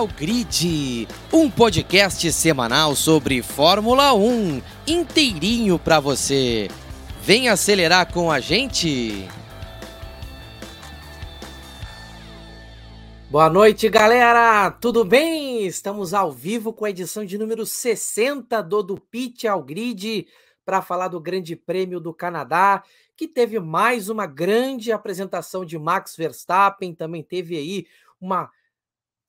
ao Grid, um podcast semanal sobre Fórmula 1, inteirinho para você. Vem acelerar com a gente. Boa noite, galera! Tudo bem? Estamos ao vivo com a edição de número 60 do Do Pit ao Grid para falar do Grande Prêmio do Canadá, que teve mais uma grande apresentação de Max Verstappen, também teve aí uma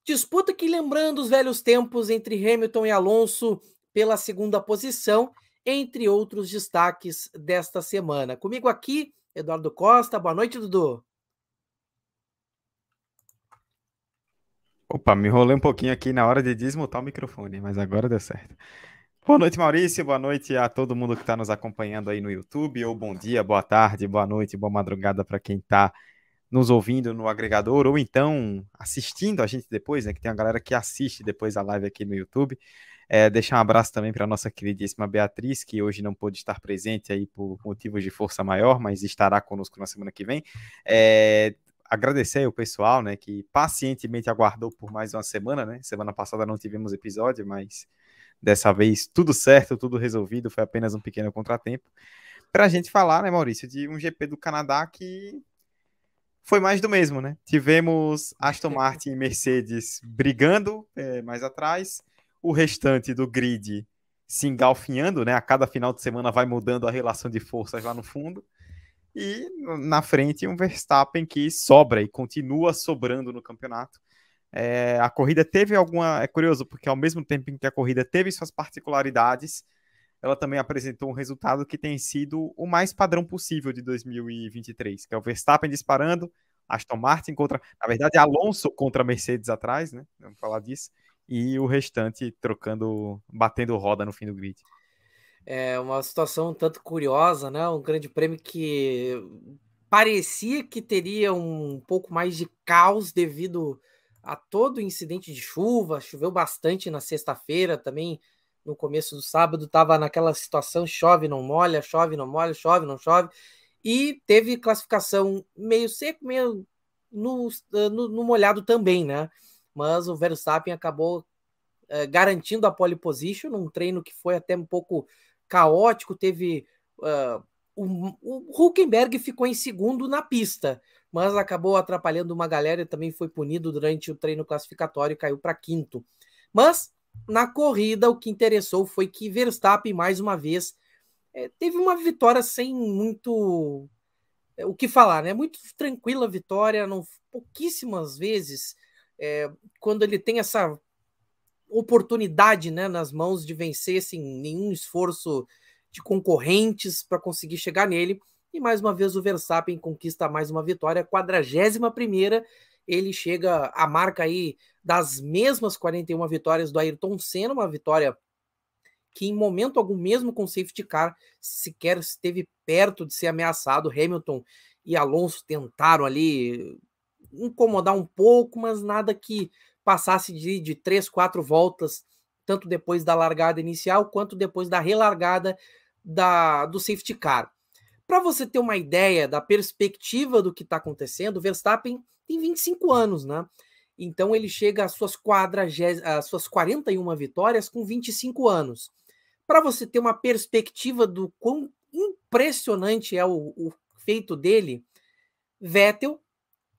Disputa que lembrando os velhos tempos entre Hamilton e Alonso pela segunda posição, entre outros destaques desta semana. Comigo aqui, Eduardo Costa. Boa noite, Dudu. Opa, me enrolei um pouquinho aqui na hora de desmutar o microfone, mas agora deu certo. Boa noite, Maurício. Boa noite a todo mundo que está nos acompanhando aí no YouTube. Ou bom dia, boa tarde, boa noite, boa madrugada para quem está nos ouvindo no agregador ou então assistindo a gente depois, né? Que tem a galera que assiste depois a live aqui no YouTube. É, deixar um abraço também para a nossa queridíssima Beatriz, que hoje não pôde estar presente aí por motivos de força maior, mas estará conosco na semana que vem. É, agradecer ao pessoal, né, que pacientemente aguardou por mais uma semana, né? Semana passada não tivemos episódio, mas dessa vez tudo certo, tudo resolvido, foi apenas um pequeno contratempo. Para a gente falar, né, Maurício, de um GP do Canadá que foi mais do mesmo, né? Tivemos Aston Martin e Mercedes brigando é, mais atrás, o restante do grid se engalfinhando, né? A cada final de semana vai mudando a relação de forças lá no fundo. E na frente um Verstappen que sobra e continua sobrando no campeonato. É, a corrida teve alguma. É curioso, porque ao mesmo tempo em que a corrida teve suas particularidades, ela também apresentou um resultado que tem sido o mais padrão possível de 2023, que é o Verstappen disparando, Aston Martin contra, na verdade, Alonso contra Mercedes atrás, né? Vamos falar disso. E o restante trocando, batendo roda no fim do grid. É uma situação um tanto curiosa, né? Um grande prêmio que parecia que teria um pouco mais de caos devido a todo o incidente de chuva. Choveu bastante na sexta-feira também no começo do sábado, estava naquela situação: chove, não molha, chove, não molha, chove, não chove, e teve classificação meio seco, meio no, no, no molhado também, né? Mas o Verstappen acabou é, garantindo a pole position num treino que foi até um pouco caótico. Teve. Uh, o, o Huckenberg ficou em segundo na pista, mas acabou atrapalhando uma galera e também foi punido durante o treino classificatório e caiu para quinto. Mas na corrida, o que interessou foi que Verstappen, mais uma vez, é, teve uma vitória sem muito é, o que falar, né? Muito tranquila vitória, não, pouquíssimas vezes, é, quando ele tem essa oportunidade né, nas mãos de vencer sem nenhum esforço de concorrentes para conseguir chegar nele. E mais uma vez o Verstappen conquista mais uma vitória, 41 primeira ele chega à marca aí das mesmas 41 vitórias do Ayrton Senna, uma vitória que em momento algum, mesmo com safety car, sequer esteve perto de ser ameaçado. Hamilton e Alonso tentaram ali incomodar um pouco, mas nada que passasse de, de três, quatro voltas, tanto depois da largada inicial quanto depois da relargada da, do safety car. Para você ter uma ideia da perspectiva do que está acontecendo, Verstappen tem 25 anos, né? Então ele chega às suas, quadragés... às suas 41 vitórias com 25 anos. Para você ter uma perspectiva do quão impressionante é o, o feito dele, Vettel,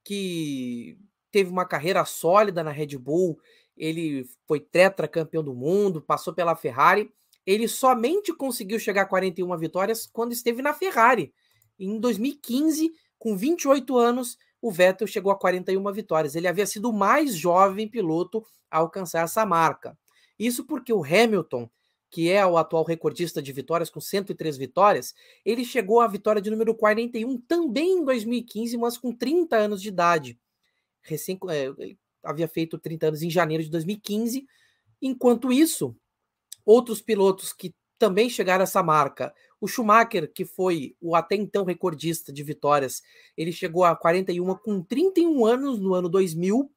que teve uma carreira sólida na Red Bull, ele foi tetracampeão do mundo, passou pela Ferrari, ele somente conseguiu chegar a 41 vitórias quando esteve na Ferrari. Em 2015, com 28 anos, o Vettel chegou a 41 vitórias. Ele havia sido o mais jovem piloto a alcançar essa marca. Isso porque o Hamilton, que é o atual recordista de vitórias com 103 vitórias, ele chegou à vitória de número 41 também em 2015, mas com 30 anos de idade. Recém, é, ele havia feito 30 anos em janeiro de 2015. Enquanto isso, Outros pilotos que também chegaram a essa marca. O Schumacher, que foi o até então recordista de vitórias, ele chegou a 41 com 31 anos no ano 2000.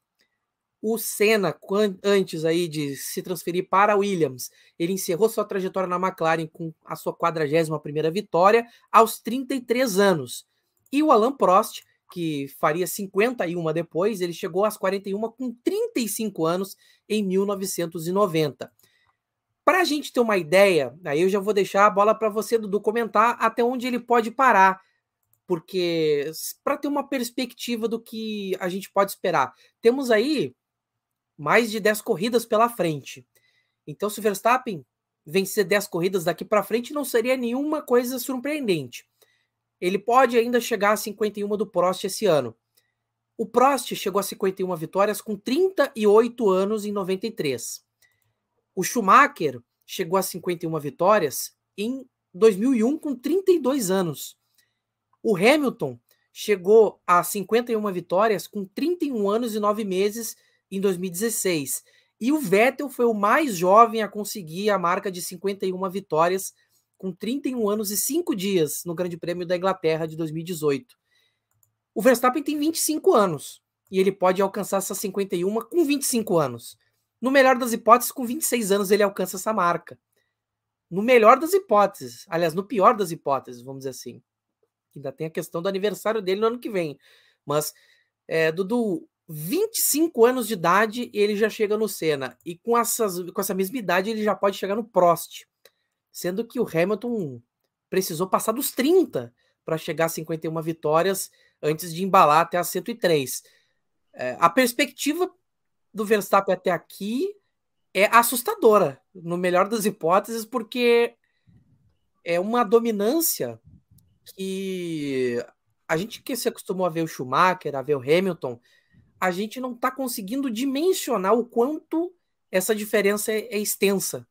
O Senna, antes aí de se transferir para a Williams, ele encerrou sua trajetória na McLaren com a sua 41ª vitória aos 33 anos. E o Alan Prost, que faria 51 depois, ele chegou às 41 com 35 anos em 1990. Para a gente ter uma ideia, aí eu já vou deixar a bola para você, Dudu, comentar até onde ele pode parar, porque para ter uma perspectiva do que a gente pode esperar. Temos aí mais de 10 corridas pela frente. Então, se o Verstappen vencer 10 corridas daqui para frente, não seria nenhuma coisa surpreendente. Ele pode ainda chegar a 51 do Prost esse ano. O Prost chegou a 51 vitórias com 38 anos em 93. O Schumacher chegou a 51 vitórias em 2001 com 32 anos. O Hamilton chegou a 51 vitórias com 31 anos e 9 meses em 2016. E o Vettel foi o mais jovem a conseguir a marca de 51 vitórias com 31 anos e 5 dias no Grande Prêmio da Inglaterra de 2018. O Verstappen tem 25 anos e ele pode alcançar essa 51 com 25 anos. No melhor das hipóteses, com 26 anos ele alcança essa marca. No melhor das hipóteses, aliás, no pior das hipóteses, vamos dizer assim. Ainda tem a questão do aniversário dele no ano que vem. Mas, é, Dudu, 25 anos de idade ele já chega no Senna. E com, essas, com essa mesma idade ele já pode chegar no Prost. Sendo que o Hamilton precisou passar dos 30 para chegar a 51 vitórias antes de embalar até a 103. É, a perspectiva do Verstappen até aqui é assustadora, no melhor das hipóteses, porque é uma dominância que a gente que se acostumou a ver o Schumacher, a ver o Hamilton, a gente não está conseguindo dimensionar o quanto essa diferença é, é, extensa.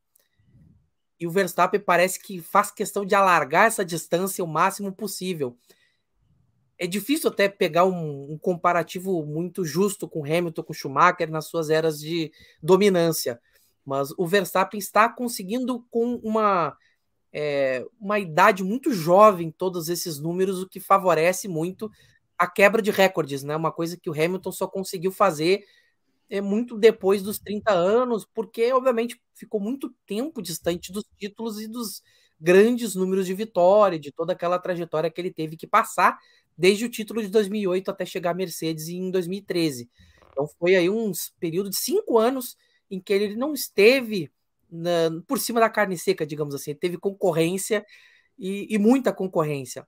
E o Verstappen parece que faz questão de alargar essa distância o máximo possível. É difícil até pegar um, um comparativo muito justo com Hamilton, com Schumacher nas suas eras de dominância. Mas o Verstappen está conseguindo com uma é, uma idade muito jovem todos esses números, o que favorece muito a quebra de recordes, né? Uma coisa que o Hamilton só conseguiu fazer é muito depois dos 30 anos, porque obviamente ficou muito tempo distante dos títulos e dos grandes números de vitória, de toda aquela trajetória que ele teve que passar desde o título de 2008 até chegar à Mercedes em 2013. Então foi aí um período de cinco anos em que ele não esteve na, por cima da carne seca, digamos assim, ele teve concorrência e, e muita concorrência.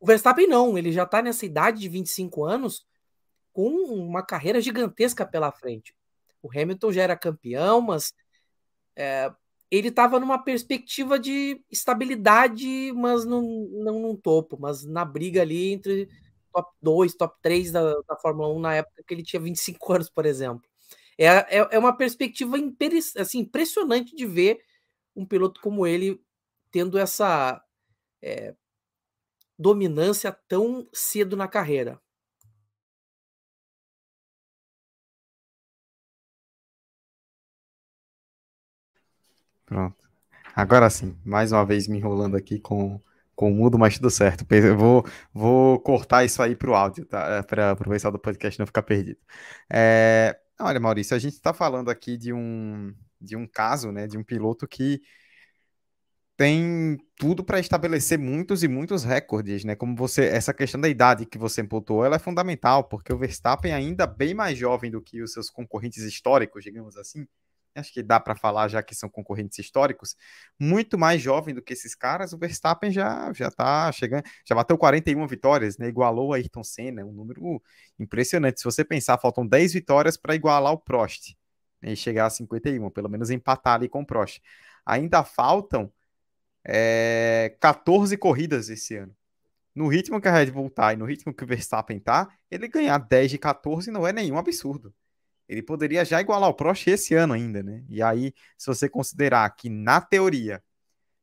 O Verstappen não, ele já está nessa idade de 25 anos com uma carreira gigantesca pela frente. O Hamilton já era campeão, mas é, ele estava numa perspectiva de estabilidade, mas não, não num topo, mas na briga ali entre top 2, top 3 da, da Fórmula 1 na época que ele tinha 25 anos, por exemplo. É, é, é uma perspectiva assim, impressionante de ver um piloto como ele tendo essa é, dominância tão cedo na carreira. Pronto. Agora sim, mais uma vez me enrolando aqui com, com o mudo, mas tudo certo. Eu vou, vou cortar isso aí para o áudio, tá? Para o pessoal do podcast não ficar perdido. É, olha, Maurício, a gente está falando aqui de um, de um caso, né, de um piloto que tem tudo para estabelecer muitos e muitos recordes, né? Como você, essa questão da idade que você pontuou, ela é fundamental, porque o Verstappen ainda bem mais jovem do que os seus concorrentes históricos, digamos assim. Acho que dá para falar já que são concorrentes históricos, muito mais jovem do que esses caras, o Verstappen já já tá chegando, já bateu 41 vitórias, né? Igualou a Ayrton Senna, um número impressionante. Se você pensar, faltam 10 vitórias para igualar o Prost né? e chegar a 51, pelo menos empatar ali com o Prost. Ainda faltam é, 14 corridas esse ano. No ritmo que a Red Bull tá e no ritmo que o Verstappen tá, ele ganhar 10 de 14 não é nenhum absurdo. Ele poderia já igualar o Prost esse ano ainda, né? E aí, se você considerar que na teoria,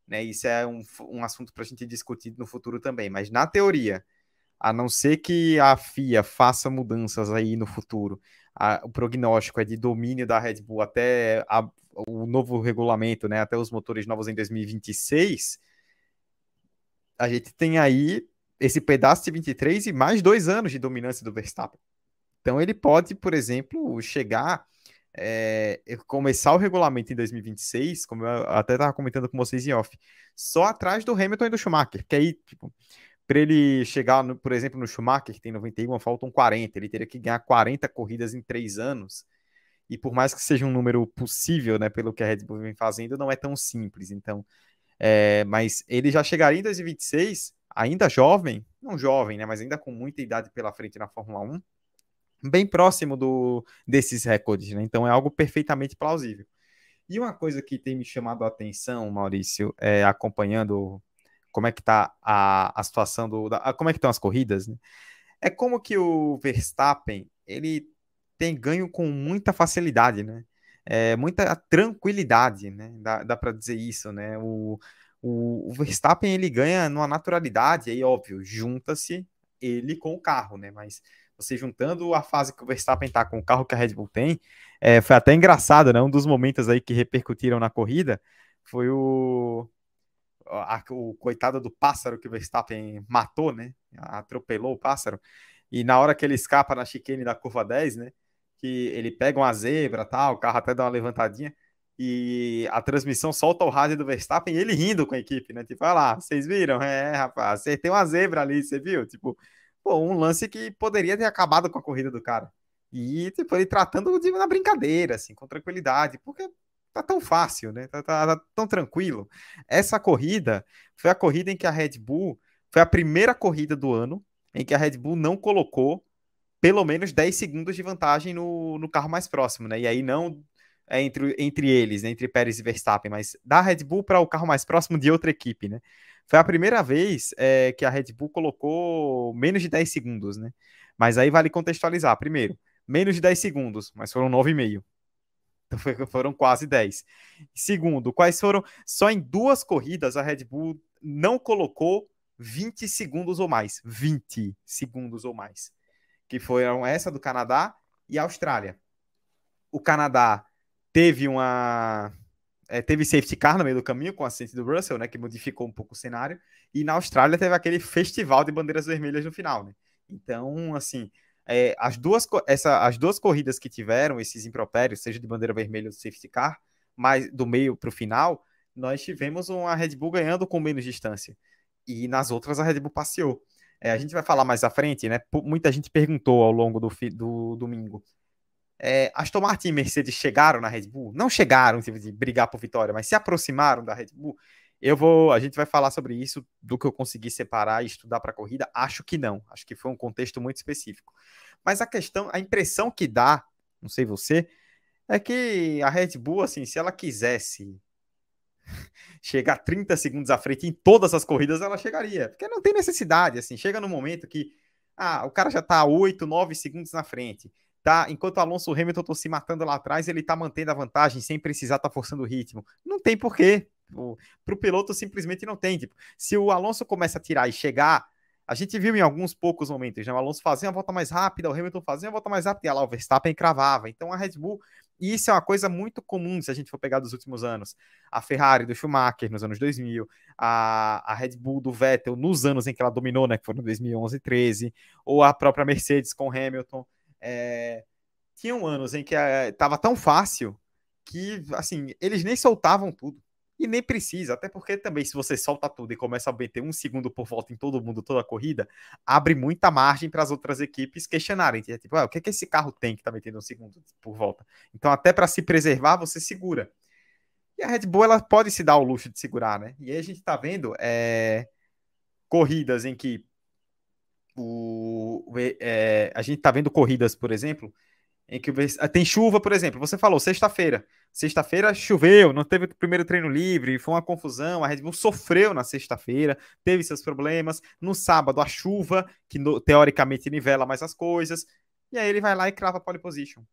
né, isso é um, um assunto para a gente discutir no futuro também, mas na teoria, a não ser que a FIA faça mudanças aí no futuro, a, o prognóstico é de domínio da Red Bull até a, o novo regulamento, né, até os motores novos em 2026, a gente tem aí esse pedaço de 23 e mais dois anos de dominância do Verstappen. Então ele pode, por exemplo, chegar, é, começar o regulamento em 2026, como eu até estava comentando com vocês em off, só atrás do Hamilton e do Schumacher, que aí, tipo, para ele chegar, no, por exemplo, no Schumacher, que tem 91, faltam 40. Ele teria que ganhar 40 corridas em três anos. E por mais que seja um número possível, né, pelo que a Red Bull vem fazendo, não é tão simples. Então, é, mas ele já chegaria em 2026, ainda jovem, não jovem, né, mas ainda com muita idade pela frente na Fórmula 1, bem próximo do, desses recordes, né? Então é algo perfeitamente plausível. E uma coisa que tem me chamado a atenção, Maurício, é, acompanhando como é que tá a, a situação do. Da, como é que estão as corridas, né? É como que o Verstappen ele tem ganho com muita facilidade, né? É, muita tranquilidade, né? Dá, dá para dizer isso, né? O, o, o, Verstappen ele ganha numa naturalidade, aí óbvio, junta-se ele com o carro, né? Mas você juntando a fase que o Verstappen tá com o carro que a Red Bull tem, é, foi até engraçado, né? Um dos momentos aí que repercutiram na corrida foi o, a, o coitado do pássaro que o Verstappen matou, né? Atropelou o pássaro. E na hora que ele escapa na chicane da curva 10, né? que ele pega uma zebra, tal, o carro até dá uma levantadinha e a transmissão solta o rádio do Verstappen e ele rindo com a equipe, né? Tipo, olha lá, vocês viram? É, rapaz, você tem uma zebra ali, você viu? Tipo, pô, um lance que poderia ter acabado com a corrida do cara. E, tipo, ele tratando de na brincadeira, assim, com tranquilidade, porque tá tão fácil, né? Tá, tá, tá, tão tranquilo. Essa corrida foi a corrida em que a Red Bull foi a primeira corrida do ano em que a Red Bull não colocou pelo menos 10 segundos de vantagem no, no carro mais próximo, né? E aí não é entre, entre eles, né? entre Pérez e Verstappen, mas da Red Bull para o carro mais próximo de outra equipe, né? Foi a primeira vez é, que a Red Bull colocou menos de 10 segundos, né? Mas aí vale contextualizar. Primeiro, menos de 10 segundos, mas foram 9,5. Então foram quase 10. Segundo, quais foram. Só em duas corridas a Red Bull não colocou 20 segundos ou mais. 20 segundos ou mais que foram essa do Canadá e a Austrália. O Canadá teve uma é, teve safety car no meio do caminho com o acidente do Russell, né, que modificou um pouco o cenário, e na Austrália teve aquele festival de bandeiras vermelhas no final, né? Então, assim, é, as, duas, essa, as duas corridas que tiveram esses impropérios, seja de bandeira vermelha ou safety car, mas do meio para o final, nós tivemos uma Red Bull ganhando com menos distância. E nas outras a Red Bull passeou. É, a gente vai falar mais à frente, né? Muita gente perguntou ao longo do, do domingo. É, Aston Martin e Mercedes chegaram na Red Bull? Não chegaram tipo, de brigar por vitória, mas se aproximaram da Red Bull. Eu vou, a gente vai falar sobre isso, do que eu consegui separar e estudar para a corrida. Acho que não. Acho que foi um contexto muito específico. Mas a questão, a impressão que dá, não sei você, é que a Red Bull, assim, se ela quisesse chegar 30 segundos à frente em todas as corridas, ela chegaria. Porque não tem necessidade, assim. Chega no momento que ah, o cara já tá 8, 9 segundos na frente. Tá, enquanto o Alonso Hamilton estão se matando lá atrás, ele tá mantendo a vantagem sem precisar estar tá forçando o ritmo. Não tem porquê. Para o piloto simplesmente não tem. Tipo, se o Alonso começa a tirar e chegar a gente viu em alguns poucos momentos, né? O Alonso fazia uma volta mais rápida, o Hamilton fazia uma volta mais rápida, e lá o Verstappen cravava. Então a Red Bull, e isso é uma coisa muito comum se a gente for pegar dos últimos anos. A Ferrari do Schumacher nos anos 2000, a, a Red Bull do Vettel nos anos em que ela dominou, né? Que foram 2011 e 13, ou a própria Mercedes com Hamilton. É... Tinham anos em que estava é, tão fácil que, assim, eles nem soltavam tudo. E nem precisa, até porque também, se você solta tudo e começa a meter um segundo por volta em todo mundo, toda a corrida, abre muita margem para as outras equipes questionarem. Tipo, ah, o que, é que esse carro tem que tá metendo um segundo por volta? Então, até para se preservar, você segura. E a Red Bull ela pode se dar o luxo de segurar, né? E aí a gente está vendo é, corridas em que o, é, a gente está vendo corridas, por exemplo, em que tem chuva, por exemplo. Você falou sexta-feira. Sexta-feira choveu, não teve o primeiro treino livre, foi uma confusão. A Red Bull sofreu na sexta-feira, teve seus problemas. No sábado, a chuva, que no, teoricamente nivela mais as coisas. E aí ele vai lá e crava a pole position.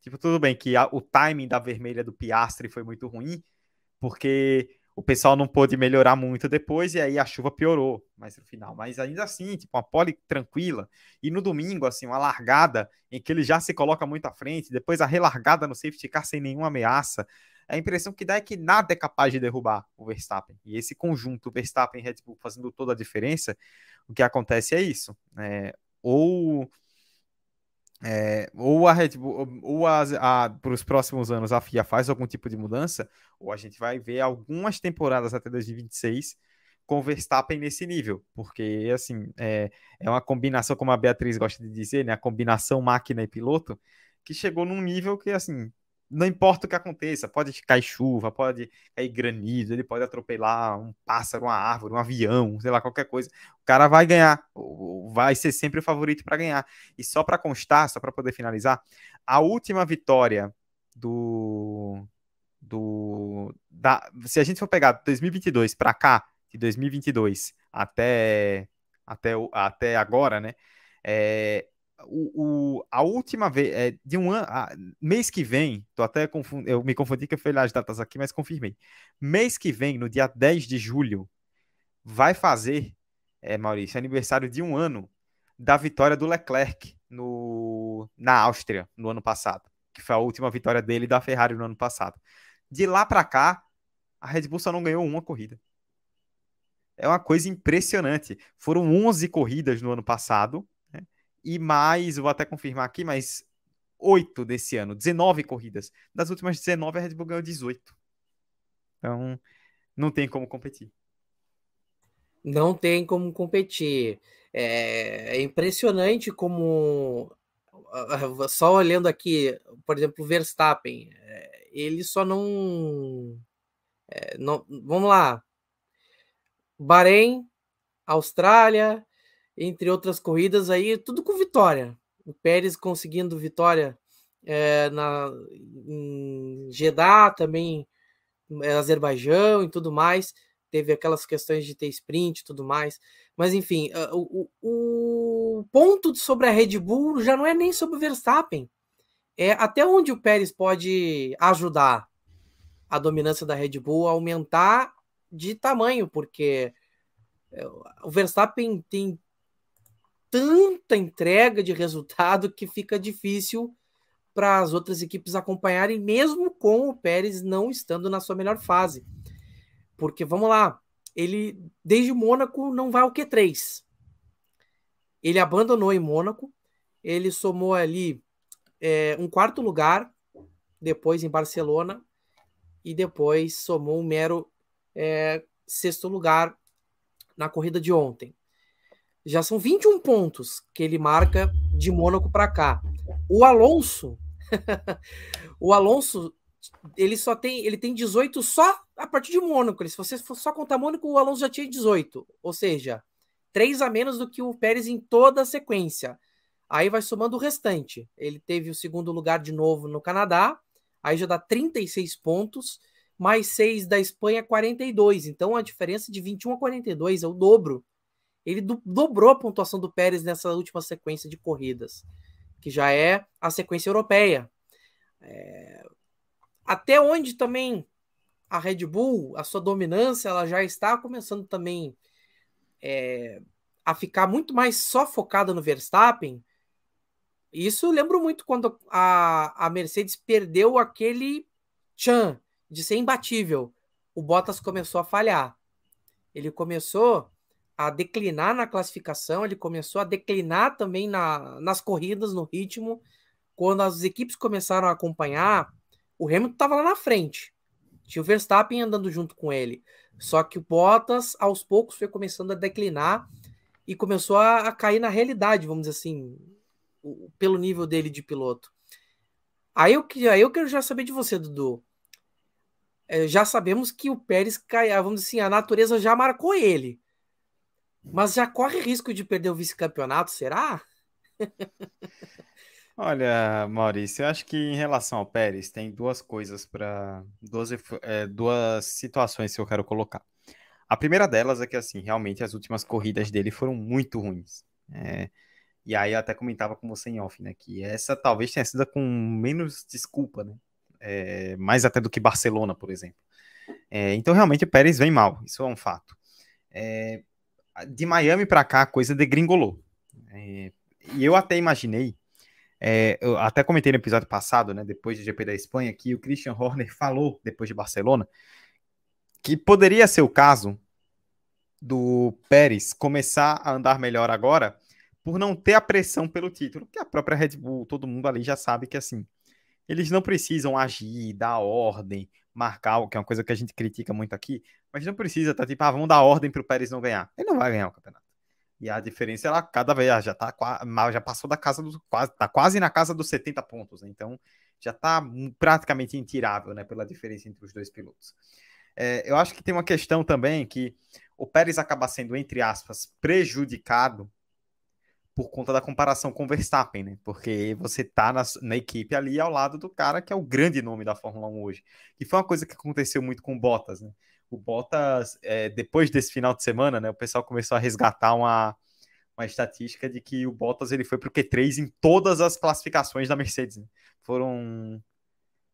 Tipo, tudo bem que a, o timing da vermelha do Piastre foi muito ruim, porque o pessoal não pôde melhorar muito depois e aí a chuva piorou mais no final. Mas ainda assim, tipo, uma pole tranquila. E no domingo, assim, uma largada em que ele já se coloca muito à frente, depois a relargada no safety car sem nenhuma ameaça. A impressão que dá é que nada é capaz de derrubar o Verstappen. E esse conjunto, Verstappen Red Bull fazendo toda a diferença, o que acontece é isso. É, ou é, ou a Red Bull, ou para os próximos anos a FIA faz algum tipo de mudança, ou a gente vai ver algumas temporadas até 2026 com Verstappen nesse nível, porque assim é, é uma combinação, como a Beatriz gosta de dizer, né, a combinação máquina e piloto, que chegou num nível que assim não importa o que aconteça, pode cair chuva, pode cair granizo, ele pode atropelar um pássaro, uma árvore, um avião, sei lá, qualquer coisa. O cara vai ganhar, vai ser sempre o favorito para ganhar. E só para constar, só para poder finalizar, a última vitória do do da, se a gente for pegar 2022 para cá, de 2022 até até até agora, né? É, o, o, a última vez, é, de um ano, mês que vem, tô até eu me confundi que eu falei as datas aqui, mas confirmei. Mês que vem, no dia 10 de julho, vai fazer, é, Maurício, aniversário de um ano da vitória do Leclerc no, na Áustria, no ano passado, que foi a última vitória dele da Ferrari no ano passado. De lá para cá, a Red Bull só não ganhou uma corrida. É uma coisa impressionante. Foram 11 corridas no ano passado, e mais, vou até confirmar aqui, mas 8 desse ano, 19 corridas. Das últimas 19, a Red Bull ganhou 18. Então, não tem como competir. Não tem como competir. É, é impressionante como. Só olhando aqui, por exemplo, o Verstappen, é, ele só não. É, não vamos lá. Bahrein, Austrália, entre outras corridas aí, tudo com vitória. O Pérez conseguindo vitória é, na, Jeddah, também é, Azerbaijão e tudo mais. Teve aquelas questões de ter sprint e tudo mais. Mas enfim, o, o, o ponto sobre a Red Bull já não é nem sobre o Verstappen. É até onde o Pérez pode ajudar a dominância da Red Bull a aumentar de tamanho, porque o Verstappen tem tanta entrega de resultado que fica difícil para as outras equipes acompanharem, mesmo com o Pérez não estando na sua melhor fase. Porque, vamos lá, ele, desde Mônaco, não vai ao Q3. Ele abandonou em Mônaco, ele somou ali é, um quarto lugar, depois em Barcelona, e depois somou um mero é, sexto lugar na corrida de ontem já são 21 pontos que ele marca de Mônaco para cá. O Alonso, o Alonso, ele só tem, ele tem 18 só a partir de Mônaco. Se você for só contar Mônaco, o Alonso já tinha 18, ou seja, 3 a menos do que o Pérez em toda a sequência. Aí vai somando o restante. Ele teve o segundo lugar de novo no Canadá, aí já dá 36 pontos, mais 6 da Espanha, 42. Então a diferença de 21 a 42 é o dobro ele do, dobrou a pontuação do Pérez nessa última sequência de corridas, que já é a sequência europeia. É, até onde também a Red Bull, a sua dominância, ela já está começando também é, a ficar muito mais só focada no Verstappen. Isso eu lembro muito quando a, a Mercedes perdeu aquele chan de ser imbatível. O Bottas começou a falhar. Ele começou a declinar na classificação, ele começou a declinar também na, nas corridas, no ritmo. Quando as equipes começaram a acompanhar, o Hamilton estava lá na frente. Tinha o Verstappen andando junto com ele. Só que o Bottas, aos poucos, foi começando a declinar e começou a, a cair na realidade, vamos dizer assim, o, pelo nível dele de piloto. Aí eu, aí eu quero já saber de você, Dudu. É, já sabemos que o Pérez cai, vamos dizer assim, a natureza já marcou ele. Mas já corre risco de perder o vice-campeonato, será? Olha, Maurício, eu acho que em relação ao Pérez, tem duas coisas para. Duas, é, duas situações que eu quero colocar. A primeira delas é que, assim, realmente as últimas corridas dele foram muito ruins. É, e aí eu até comentava com você em off, né? Que essa talvez tenha sido com menos desculpa, né? É, mais até do que Barcelona, por exemplo. É, então, realmente, o Pérez vem mal, isso é um fato. É, de Miami para cá a coisa degringolou. É, e eu até imaginei, é, eu até comentei no episódio passado, né, depois do GP da Espanha, que o Christian Horner falou, depois de Barcelona, que poderia ser o caso do Pérez começar a andar melhor agora por não ter a pressão pelo título, que a própria Red Bull, todo mundo ali já sabe que assim, eles não precisam agir, dar ordem, marcar, que é uma coisa que a gente critica muito aqui, mas não precisa, tá tipo, ah, vamos dar ordem pro Pérez não ganhar. Ele não vai ganhar o campeonato. E a diferença, ela cada vez já tá já passou da casa dos quase, tá quase na casa dos 70 pontos, né? Então já tá praticamente intirável, né, pela diferença entre os dois pilotos. É, eu acho que tem uma questão também que o Pérez acaba sendo, entre aspas, prejudicado por conta da comparação com o Verstappen, né? Porque você tá na, na, equipe ali ao lado do cara que é o grande nome da Fórmula 1 hoje. E foi uma coisa que aconteceu muito com o Bottas, né? O Bottas, é, depois desse final de semana, né? O pessoal começou a resgatar uma, uma estatística de que o Bottas ele foi pro Q3 em todas as classificações da Mercedes. Né? Foram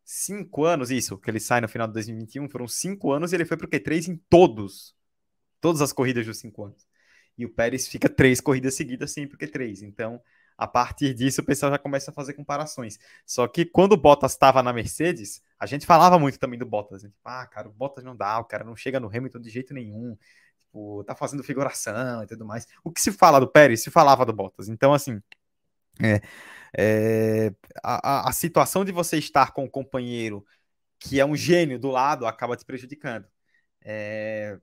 cinco anos, isso, que ele sai no final de 2021, foram cinco anos e ele foi pro Q3 em todos. Todas as corridas dos cinco anos e o Pérez fica três corridas seguidas sempre que três. Então, a partir disso, o pessoal já começa a fazer comparações. Só que quando o Bottas estava na Mercedes, a gente falava muito também do Bottas. Né? Ah, cara, o Bottas não dá, o cara não chega no Hamilton de jeito nenhum. Tipo, tá fazendo figuração e tudo mais. O que se fala do Pérez, se falava do Bottas. Então, assim, é, é, a, a situação de você estar com um companheiro que é um gênio do lado acaba te prejudicando. É,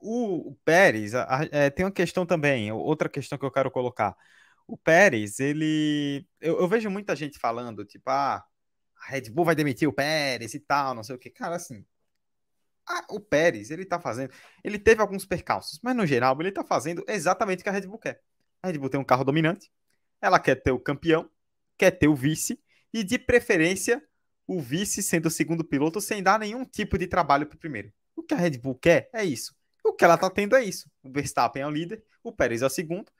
o, Pérez, é, tem uma questão também, outra questão que eu quero colocar. O Pérez, ele. Eu, eu, vejo muita gente falando, tipo, ah, a Red Bull vai demitir o Pérez e tal, não sei o que. Cara, assim. A, o Pérez, ele tá fazendo. Ele teve alguns percalços, mas no geral, ele tá fazendo exatamente o que a Red Bull quer. A Red Bull tem um carro dominante, ela quer ter o campeão, quer ter o vice, e de preferência, o vice sendo o segundo piloto sem dar nenhum tipo de trabalho pro primeiro. O que a Red Bull quer é isso o que ela está tendo é isso. O Verstappen é o líder, o Pérez é o segundo,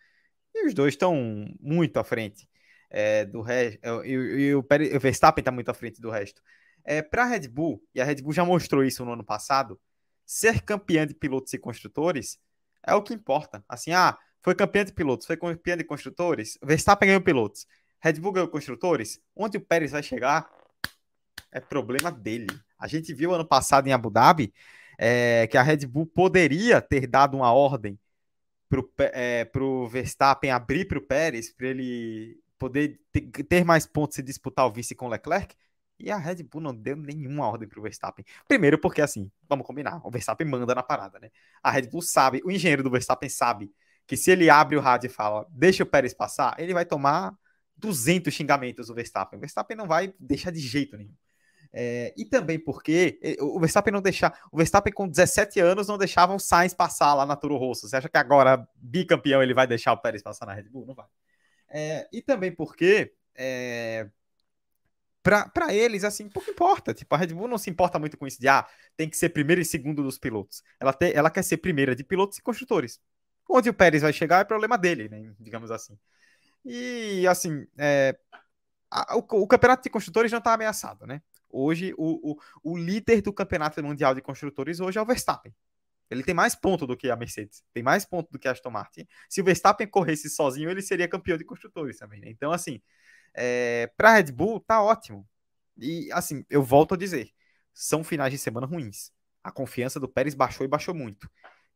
e os dois estão muito à frente é, do resto. É, e, o, o Verstappen está muito à frente do resto. É, Para a Red Bull, e a Red Bull já mostrou isso no ano passado, ser campeã de pilotos e construtores é o que importa. Assim, ah, foi campeã de pilotos, foi campeã de construtores, Verstappen ganhou pilotos, Red Bull ganhou construtores, onde o Pérez vai chegar é problema dele. A gente viu ano passado em Abu Dhabi é, que a Red Bull poderia ter dado uma ordem para o é, Verstappen abrir para o Pérez, para ele poder ter mais pontos e disputar o vice com o Leclerc, e a Red Bull não deu nenhuma ordem para o Verstappen. Primeiro porque, assim, vamos combinar, o Verstappen manda na parada, né? A Red Bull sabe, o engenheiro do Verstappen sabe que se ele abre o rádio e fala, deixa o Pérez passar, ele vai tomar 200 xingamentos do Verstappen. O Verstappen não vai deixar de jeito nenhum. É, e também porque o Verstappen não deixar. O Verstappen com 17 anos não deixava o Sainz passar lá na Toro Rosso. Você acha que agora, bicampeão, ele vai deixar o Pérez passar na Red Bull? Não vai. É, e também porque. É, para eles, assim, pouco importa. Tipo, a Red Bull não se importa muito com isso de ah, tem que ser primeiro e segundo dos pilotos. Ela, te, ela quer ser primeira de pilotos e construtores. Onde o Pérez vai chegar é problema dele, né? Digamos assim. E assim, é, a, o, o, campeonato de construtores não está ameaçado, né? Hoje, o, o, o líder do campeonato mundial de construtores hoje é o Verstappen. Ele tem mais ponto do que a Mercedes, tem mais ponto do que a Aston Martin. Se o Verstappen corresse sozinho, ele seria campeão de construtores também. Né? Então, assim, é, para a Red Bull, tá ótimo. E, assim, eu volto a dizer: são finais de semana ruins. A confiança do Pérez baixou e baixou muito.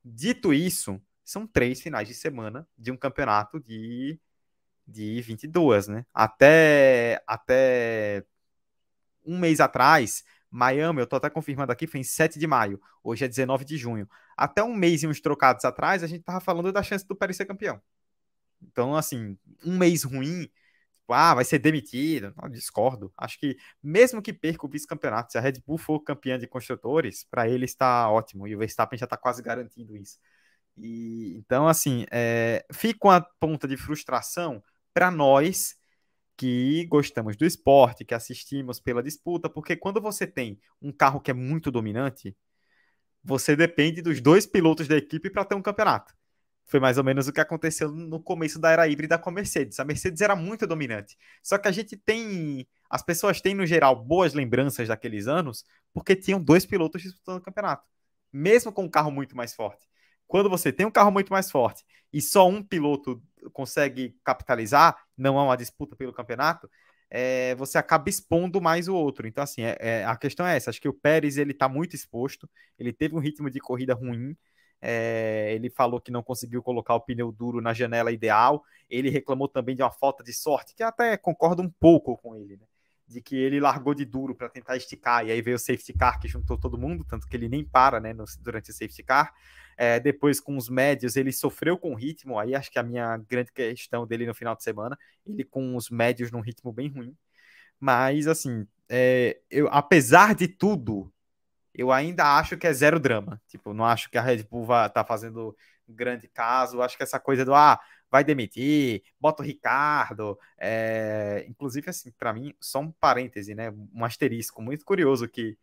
Dito isso, são três finais de semana de um campeonato de, de 22, né? Até, até um mês atrás, Miami, eu tô até confirmando aqui, foi em 7 de maio. Hoje é 19 de junho. Até um mês e uns trocados atrás, a gente tava falando da chance do Paris ser campeão. Então, assim, um mês ruim, tipo, ah, vai ser demitido. Não, discordo. Acho que, mesmo que perca o vice-campeonato, se a Red Bull for campeã de construtores, para ele está ótimo. E o Verstappen já está quase garantindo isso. E, então, assim, é, fica uma ponta de frustração para nós que gostamos do esporte, que assistimos pela disputa, porque quando você tem um carro que é muito dominante, você depende dos dois pilotos da equipe para ter um campeonato. Foi mais ou menos o que aconteceu no começo da era híbrida com a Mercedes. A Mercedes era muito dominante. Só que a gente tem. As pessoas têm, no geral, boas lembranças daqueles anos, porque tinham dois pilotos disputando o campeonato. Mesmo com um carro muito mais forte. Quando você tem um carro muito mais forte e só um piloto consegue capitalizar, não há uma disputa pelo campeonato, é, você acaba expondo mais o outro. Então, assim, é, é, a questão é essa. Acho que o Pérez ele está muito exposto, ele teve um ritmo de corrida ruim. É, ele falou que não conseguiu colocar o pneu duro na janela ideal. Ele reclamou também de uma falta de sorte, que até concordo um pouco com ele. Né? de que ele largou de duro para tentar esticar, e aí veio o safety car que juntou todo mundo, tanto que ele nem para né, no, durante o safety car. É, depois, com os médios, ele sofreu com o ritmo, aí acho que a minha grande questão dele no final de semana, ele com os médios num ritmo bem ruim. Mas, assim, é, eu, apesar de tudo, eu ainda acho que é zero drama. Tipo, não acho que a Red Bull vai tá fazendo grande caso. Acho que essa coisa do ah, vai demitir, bota o Ricardo. É... Inclusive, assim, para mim, só um parêntese, né? Um asterisco muito curioso que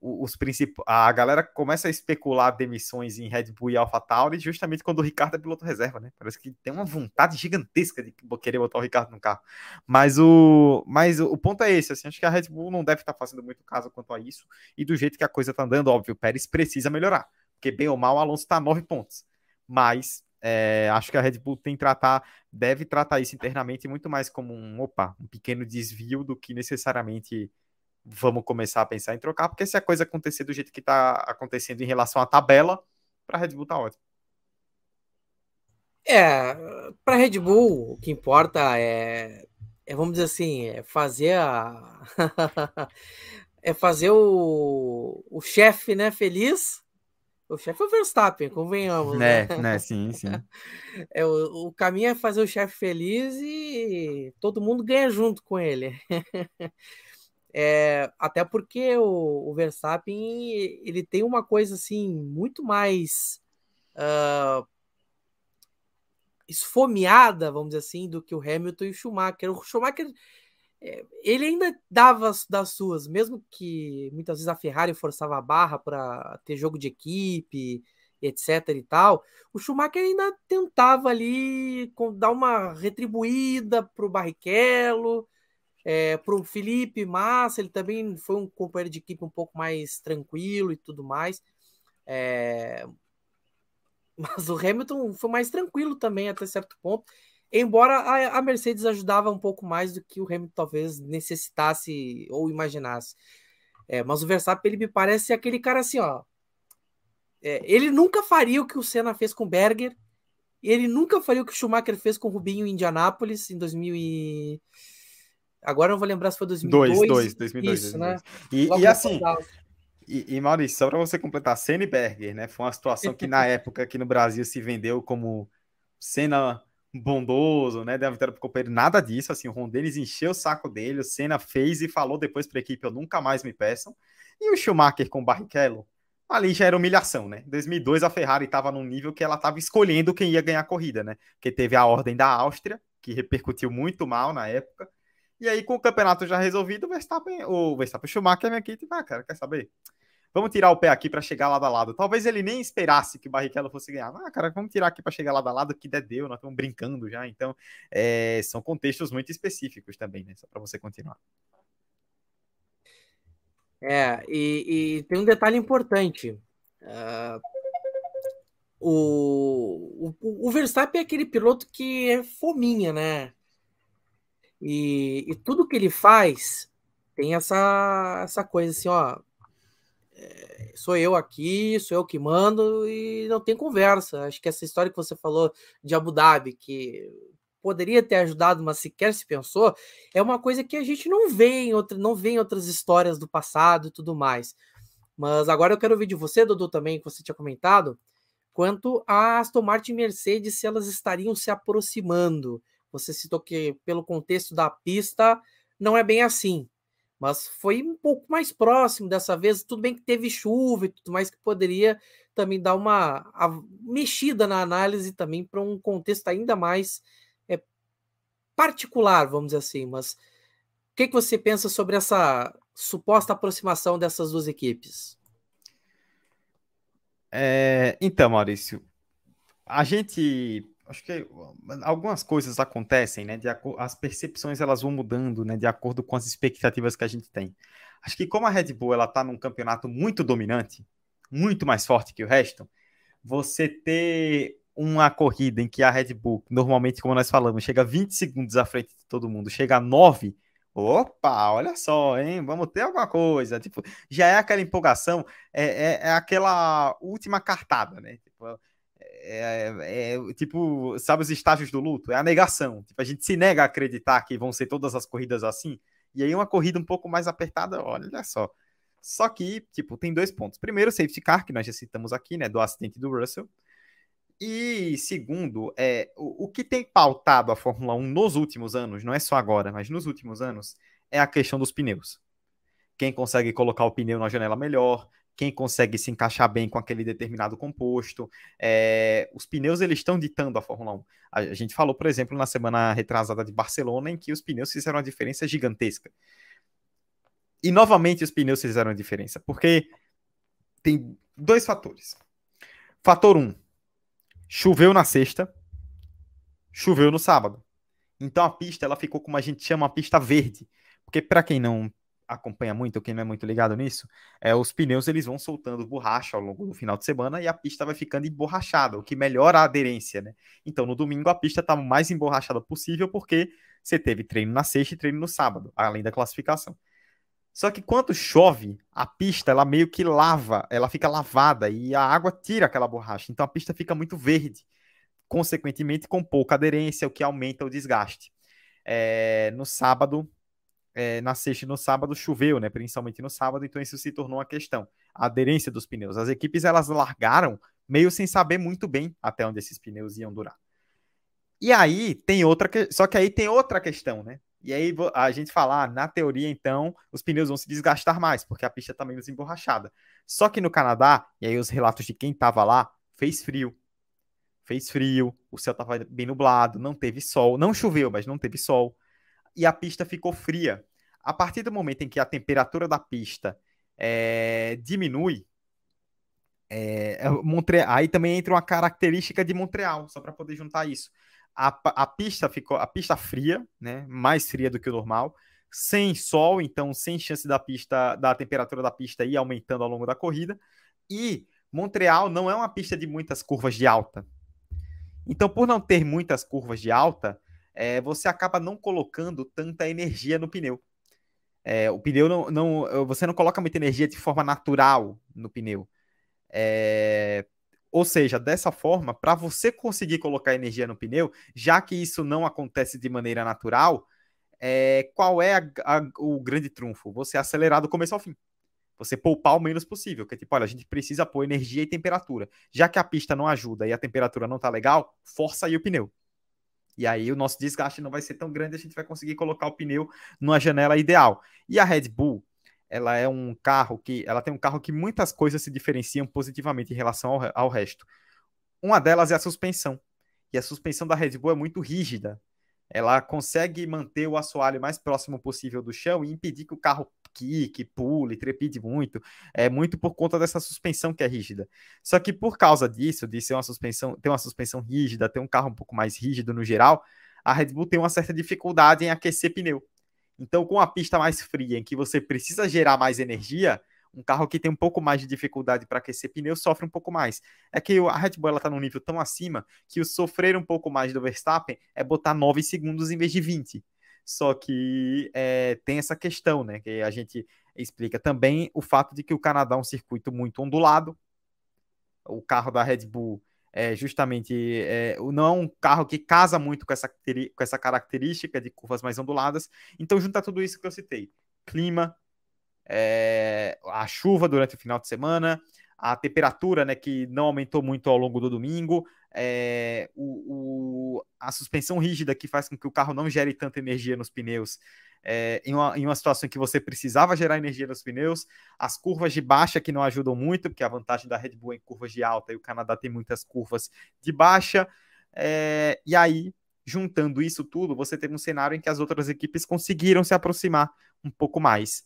os principais. A galera começa a especular demissões em Red Bull e AlphaTauri justamente quando o Ricardo é piloto reserva, né? Parece que tem uma vontade gigantesca de querer botar o Ricardo no carro. Mas o, mas o, ponto é esse, assim, acho que a Red Bull não deve estar fazendo muito caso quanto a isso. E do jeito que a coisa tá andando, óbvio, o Pérez precisa melhorar. Porque bem ou mal, o Alonso está a nove pontos. Mas é, acho que a Red Bull tem tratar, deve tratar isso internamente muito mais como um, opa, um pequeno desvio do que necessariamente vamos começar a pensar em trocar, porque se a coisa acontecer do jeito que está acontecendo em relação à tabela, para a Red Bull tá ótimo. É, para a Red Bull, o que importa é, é vamos dizer assim, é fazer a é fazer o, o chefe, né, feliz. O chefe é o Verstappen, convenhamos. Né, né, né sim, sim. É, o, o caminho é fazer o chefe feliz e todo mundo ganha junto com ele. É, até porque o, o, Verstappen ele tem uma coisa assim muito mais uh, esfomeada, vamos dizer assim, do que o Hamilton e o Schumacher. O Schumacher é, ele ainda dava das suas, mesmo que muitas vezes a Ferrari forçava a barra para ter jogo de equipe, etc e tal. O Schumacher ainda tentava ali dar uma retribuída para o Barrichello é, para o Felipe Massa, ele também foi um companheiro de equipe um pouco mais tranquilo e tudo mais. É... Mas o Hamilton foi mais tranquilo também até certo ponto. Embora a, a, Mercedes ajudava um pouco mais do que o Hamilton talvez necessitasse ou imaginasse. É, mas o Verstappen, ele me parece aquele cara assim, ó. É, ele nunca faria o que o Senna fez com o Berger. Ele nunca faria o que o Schumacher fez com o Rubinho em Indianápolis em 2000 e... Agora eu vou lembrar se foi 2002. 2002, 2002. Isso, 2002. né? E, e assim, e, e, Maurício, só para você completar, Senna e Berger, né? Foi uma situação que na época aqui no Brasil se vendeu como Senna bondoso, né? Deu uma vitória pro companheiro, nada disso, assim, o Ron Dennis encheu o saco dele, o Senna fez e falou depois para a equipe, eu nunca mais me peçam. E o Schumacher com o Barrichello, ali já era humilhação, né? Em 2002 a Ferrari estava num nível que ela estava escolhendo quem ia ganhar a corrida, né? Porque teve a ordem da Áustria, que repercutiu muito mal na época, e aí, com o campeonato já resolvido, o Verstappen, o Verstappen Schumacher vem aqui e ah, cara, quer saber? Vamos tirar o pé aqui para chegar lado a lado. Talvez ele nem esperasse que o Barrichello fosse ganhar. Ah, cara, vamos tirar aqui para chegar lado a lado, que der deu, nós estamos brincando já. Então, é, são contextos muito específicos também, né? Só para você continuar. É, e, e, tem um detalhe importante. Uh, o, o, o Verstappen é aquele piloto que é fominha, né? E, e tudo que ele faz tem essa, essa coisa assim, ó. É, sou eu aqui, sou eu que mando e não tem conversa. Acho que essa história que você falou de Abu Dhabi, que poderia ter ajudado, mas sequer se pensou, é uma coisa que a gente não vê em, outra, não vê outras histórias do passado e tudo mais. Mas agora eu quero ouvir de você, Dudu, também, que você tinha comentado, quanto a Aston Martin e Mercedes, se elas estariam se aproximando. Você citou que, pelo contexto da pista, não é bem assim. Mas foi um pouco mais próximo dessa vez. Tudo bem que teve chuva e tudo mais, que poderia também dar uma mexida na análise também para um contexto ainda mais é, particular, vamos dizer assim. Mas o que, que você pensa sobre essa suposta aproximação dessas duas equipes? É, então, Maurício, a gente acho que algumas coisas acontecem, né? De, as percepções elas vão mudando, né? De acordo com as expectativas que a gente tem. Acho que como a Red Bull ela está num campeonato muito dominante, muito mais forte que o resto, você ter uma corrida em que a Red Bull, normalmente, como nós falamos, chega 20 segundos à frente de todo mundo, chega a 9, Opa, olha só, hein? Vamos ter alguma coisa. Tipo, já é aquela empolgação, é, é, é aquela última cartada, né? Tipo, é, é, é, tipo, sabe os estágios do luto? É a negação. Tipo, a gente se nega a acreditar que vão ser todas as corridas assim. E aí uma corrida um pouco mais apertada, olha só. Só que, tipo, tem dois pontos. Primeiro, safety car, que nós já citamos aqui, né, do acidente do Russell. E segundo, é, o, o que tem pautado a Fórmula 1 nos últimos anos, não é só agora, mas nos últimos anos, é a questão dos pneus. Quem consegue colocar o pneu na janela melhor, quem consegue se encaixar bem com aquele determinado composto. É, os pneus eles estão ditando a Fórmula 1. A, a, gente falou, por exemplo, na semana retrasada de Barcelona, em que os pneus fizeram uma diferença gigantesca. E novamente os pneus fizeram a diferença, porque tem dois fatores. Fator 1, um, choveu na sexta, choveu no sábado. Então a pista ela ficou como a gente chama a pista verde, porque para quem não acompanha muito, quem não é muito ligado nisso, é os pneus eles vão soltando borracha ao longo do final de semana e a pista vai ficando emborrachada, o que melhora a aderência, né? Então no domingo a pista está mais emborrachada possível porque você teve treino na sexta e treino no sábado, além da classificação. Só que quando chove, a pista ela meio que lava, ela fica lavada e a água tira aquela borracha, então a pista fica muito verde, consequentemente com pouca aderência, o que aumenta o desgaste. É, no sábado é, na sexta e no sábado choveu, né? Principalmente no sábado, então isso se tornou uma questão. A aderência dos pneus. As equipes elas largaram meio sem saber muito bem até onde esses pneus iam durar. E aí tem outra, que... só que aí tem outra questão, né? E aí a gente fala, ah, na teoria, então, os pneus vão se desgastar mais, porque a pista está menos emborrachada. Só que no Canadá, e aí os relatos de quem estava lá, fez frio. Fez frio, o céu estava bem nublado, não teve sol, não choveu, mas não teve sol. E a pista ficou fria. A partir do momento em que a temperatura da pista é, diminui, é, é Montreal, aí também entra uma característica de Montreal, só para poder juntar isso. A, a, pista ficou a pista fria, né, mais fria do que o normal, sem sol, então sem chance da pista, da temperatura da pista ir aumentando ao longo da corrida. E Montreal não é uma pista de muitas curvas de alta. Então, por não ter muitas curvas de alta, é, você acaba não colocando tanta energia no pneu. É, o pneu não, não, Você não coloca muita energia de forma natural no pneu. É, ou seja, dessa forma, para você conseguir colocar energia no pneu, já que isso não acontece de maneira natural, é, qual é a, a, o grande trunfo? Você acelerar do começo ao fim. Você poupar o menos possível. Que é tipo, olha, a gente precisa pôr energia e temperatura. Já que a pista não ajuda e a temperatura não tá legal, força aí o pneu. E aí o nosso desgaste não vai ser tão grande, a gente vai conseguir colocar o pneu numa janela ideal. E a Red Bull, ela é um carro que ela tem um carro que muitas coisas se diferenciam positivamente em relação ao, ao resto. Uma delas é a suspensão. E a suspensão da Red Bull é muito rígida. Ela consegue manter o assoalho mais próximo possível do chão e impedir que o carro quique, pule, trepide muito, é muito por conta dessa suspensão que é rígida. Só que por causa disso, de ser uma suspensão, ter uma suspensão rígida, ter um carro um pouco mais rígido no geral, a Red Bull tem uma certa dificuldade em aquecer pneu. Então, com a pista mais fria, em que você precisa gerar mais energia, um carro que tem um pouco mais de dificuldade para aquecer pneu sofre um pouco mais. É que a Red Bull está num nível tão acima que o sofrer um pouco mais do Verstappen é botar 9 segundos em vez de 20. Só que é, tem essa questão, né? Que a gente explica também o fato de que o Canadá é um circuito muito ondulado. O carro da Red Bull é justamente é, não é um carro que casa muito com essa, com essa característica de curvas mais onduladas. Então, junta tudo isso que eu citei: clima, é, a chuva durante o final de semana, a temperatura, né, que não aumentou muito ao longo do domingo, é, o, o, a suspensão rígida que faz com que o carro não gere tanta energia nos pneus, é, em, uma, em uma situação em que você precisava gerar energia nos pneus, as curvas de baixa que não ajudam muito, porque a vantagem da Red Bull é em curvas de alta e o Canadá tem muitas curvas de baixa, é, e aí, juntando isso tudo, você teve um cenário em que as outras equipes conseguiram se aproximar um pouco mais.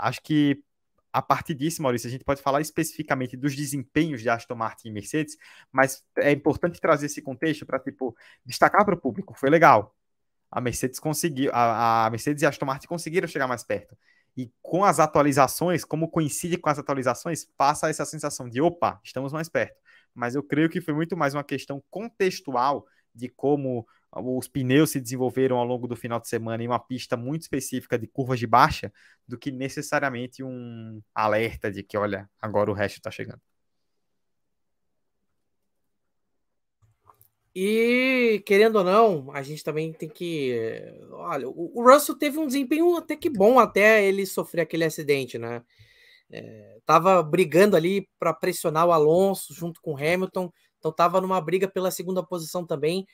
Acho que a partir disso, Maurício, a gente pode falar especificamente dos desempenhos de Aston Martin e Mercedes, mas é importante trazer esse contexto para tipo destacar para o público. Foi legal. A Mercedes conseguiu, a, a Mercedes e a Aston Martin conseguiram chegar mais perto. E com as atualizações, como coincide com as atualizações, passa essa sensação de opa, estamos mais perto. Mas eu creio que foi muito mais uma questão contextual de como os pneus se desenvolveram ao longo do final de semana em uma pista muito específica de curvas de baixa, do que necessariamente um alerta de que, olha, agora o resto está chegando. E, querendo ou não, a gente também tem que. Olha, o Russell teve um desempenho até que bom até ele sofrer aquele acidente, né? É, tava brigando ali para pressionar o Alonso junto com o Hamilton, então tava numa briga pela segunda posição também.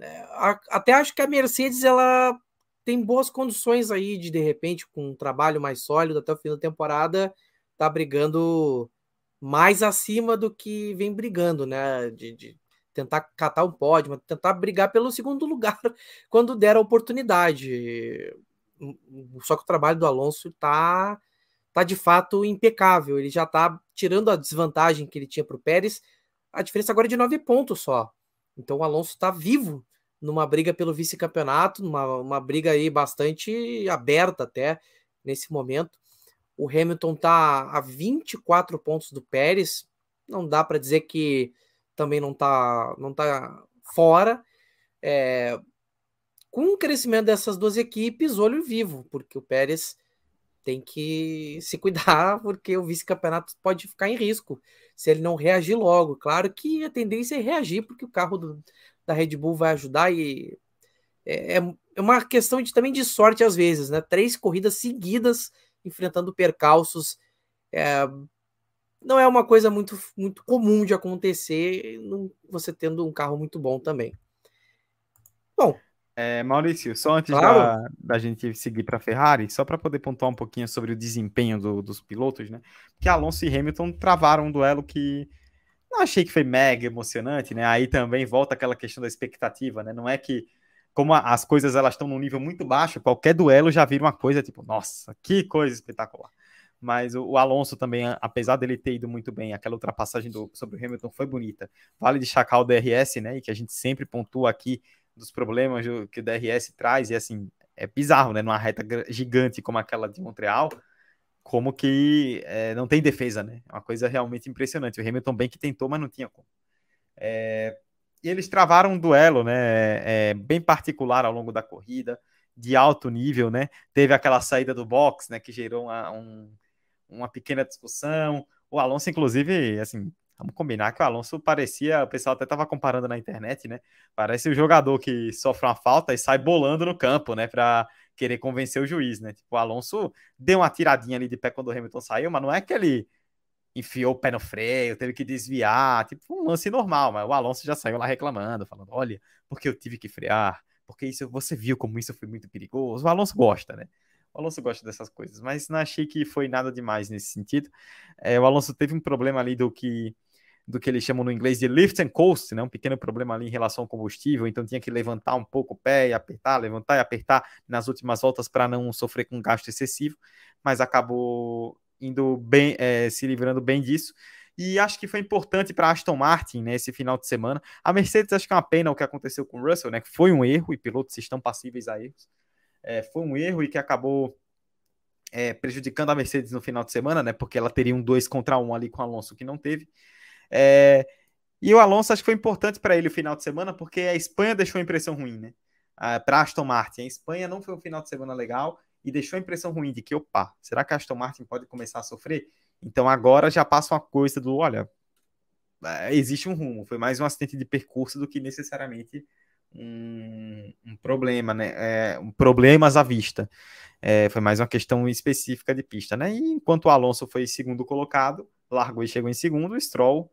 É, a, até acho que a Mercedes ela tem boas condições aí de de repente com um trabalho mais sólido até o fim da temporada tá brigando mais acima do que vem brigando, né? De, de tentar catar o pódio, mas tentar brigar pelo segundo lugar quando der a oportunidade. Só que o trabalho do Alonso tá, tá de fato impecável. Ele já tá tirando a desvantagem que ele tinha para o Pérez. A diferença agora é de nove pontos só. Então o Alonso está vivo numa briga pelo vice-campeonato, numa uma briga aí bastante aberta até nesse momento. O Hamilton tá a 24 pontos do Pérez. Não dá para dizer que também não está não tá fora. É, com o crescimento dessas duas equipes, olho vivo, porque o Pérez tem que se cuidar, porque o vice-campeonato pode ficar em risco se ele não reagir logo. Claro que a tendência é reagir, porque o carro do, da Red Bull vai ajudar e é, é, é uma questão de, também de sorte às vezes, né? Três corridas seguidas enfrentando percalços. É, não é uma coisa muito, muito comum de acontecer você tendo um carro muito bom também. Bom. É, Maurício, só antes claro. da, da gente seguir para a Ferrari, só para poder pontuar um pouquinho sobre o desempenho do, dos pilotos, né? Que Alonso e Hamilton travaram um duelo que não achei que foi mega emocionante, né? Aí também volta aquela questão da expectativa, né? Não é que como as coisas elas estão num nível muito baixo, qualquer duelo já vira uma coisa tipo, nossa, que coisa espetacular mas o, o, Alonso também, apesar dele ter ido muito bem, aquela ultrapassagem do, sobre o Hamilton foi bonita. Vale destacar o DRS, né? E que a gente sempre pontua aqui dos problemas que o DRS traz, e assim, é bizarro, né? Numa reta gigante como aquela de Montreal, como que é, não tem defesa, né? É uma coisa realmente impressionante. O Hamilton bem que tentou, mas não tinha como. É, e eles travaram um duelo, né? É, bem particular ao longo da corrida, de alto nível, né? Teve aquela saída do box, né? Que gerou uma, um uma pequena discussão. O Alonso, inclusive, assim, vamos combinar que o Alonso parecia, o pessoal até estava comparando na internet, né? Parece o jogador que sofre uma falta e sai bolando no campo, né? Para querer convencer o juiz, né? Tipo, o Alonso deu uma tiradinha ali de pé quando o Hamilton saiu, mas não é que ele enfiou o pé no freio, teve que desviar, tipo um lance normal, mas o Alonso já saiu lá reclamando, falando: olha, porque eu tive que frear, porque isso você viu como isso foi muito perigoso. O Alonso gosta, né? O Alonso gosta dessas coisas, mas não achei que foi nada demais nesse sentido. É, o Alonso teve um problema ali do que do que eles chamam no inglês de lift and coast, né? Um pequeno problema ali em relação ao combustível, então tinha que levantar um pouco o pé e apertar, levantar e apertar nas últimas voltas para não sofrer com gasto excessivo, mas acabou indo bem, é, se livrando bem disso. E acho que foi importante para Aston Martin né, final de semana. A Mercedes acho que é uma pena o que aconteceu com o Russell, né? Que foi um erro e pilotos estão passíveis a erros é, foi um erro e que acabou é, prejudicando a Mercedes no final de semana, né? Porque ela teria um 2 contra 1 um ali com o Alonso que não teve. É, e o Alonso acho que foi importante para ele o final de semana, porque a Espanha deixou a impressão ruim, né? Ah, para Aston Martin. A Espanha não foi um final de semana legal e deixou a impressão ruim de que, opa, será que a Aston Martin pode começar a sofrer? Então agora já passa uma coisa do, olha, é, existe um rumo. Foi mais um acidente de percurso do que necessariamente um, um problema, né? É, um problemas à vista. É, foi mais uma questão específica de pista, né? E enquanto o Alonso foi segundo colocado, largou e chegou em segundo, o Stroll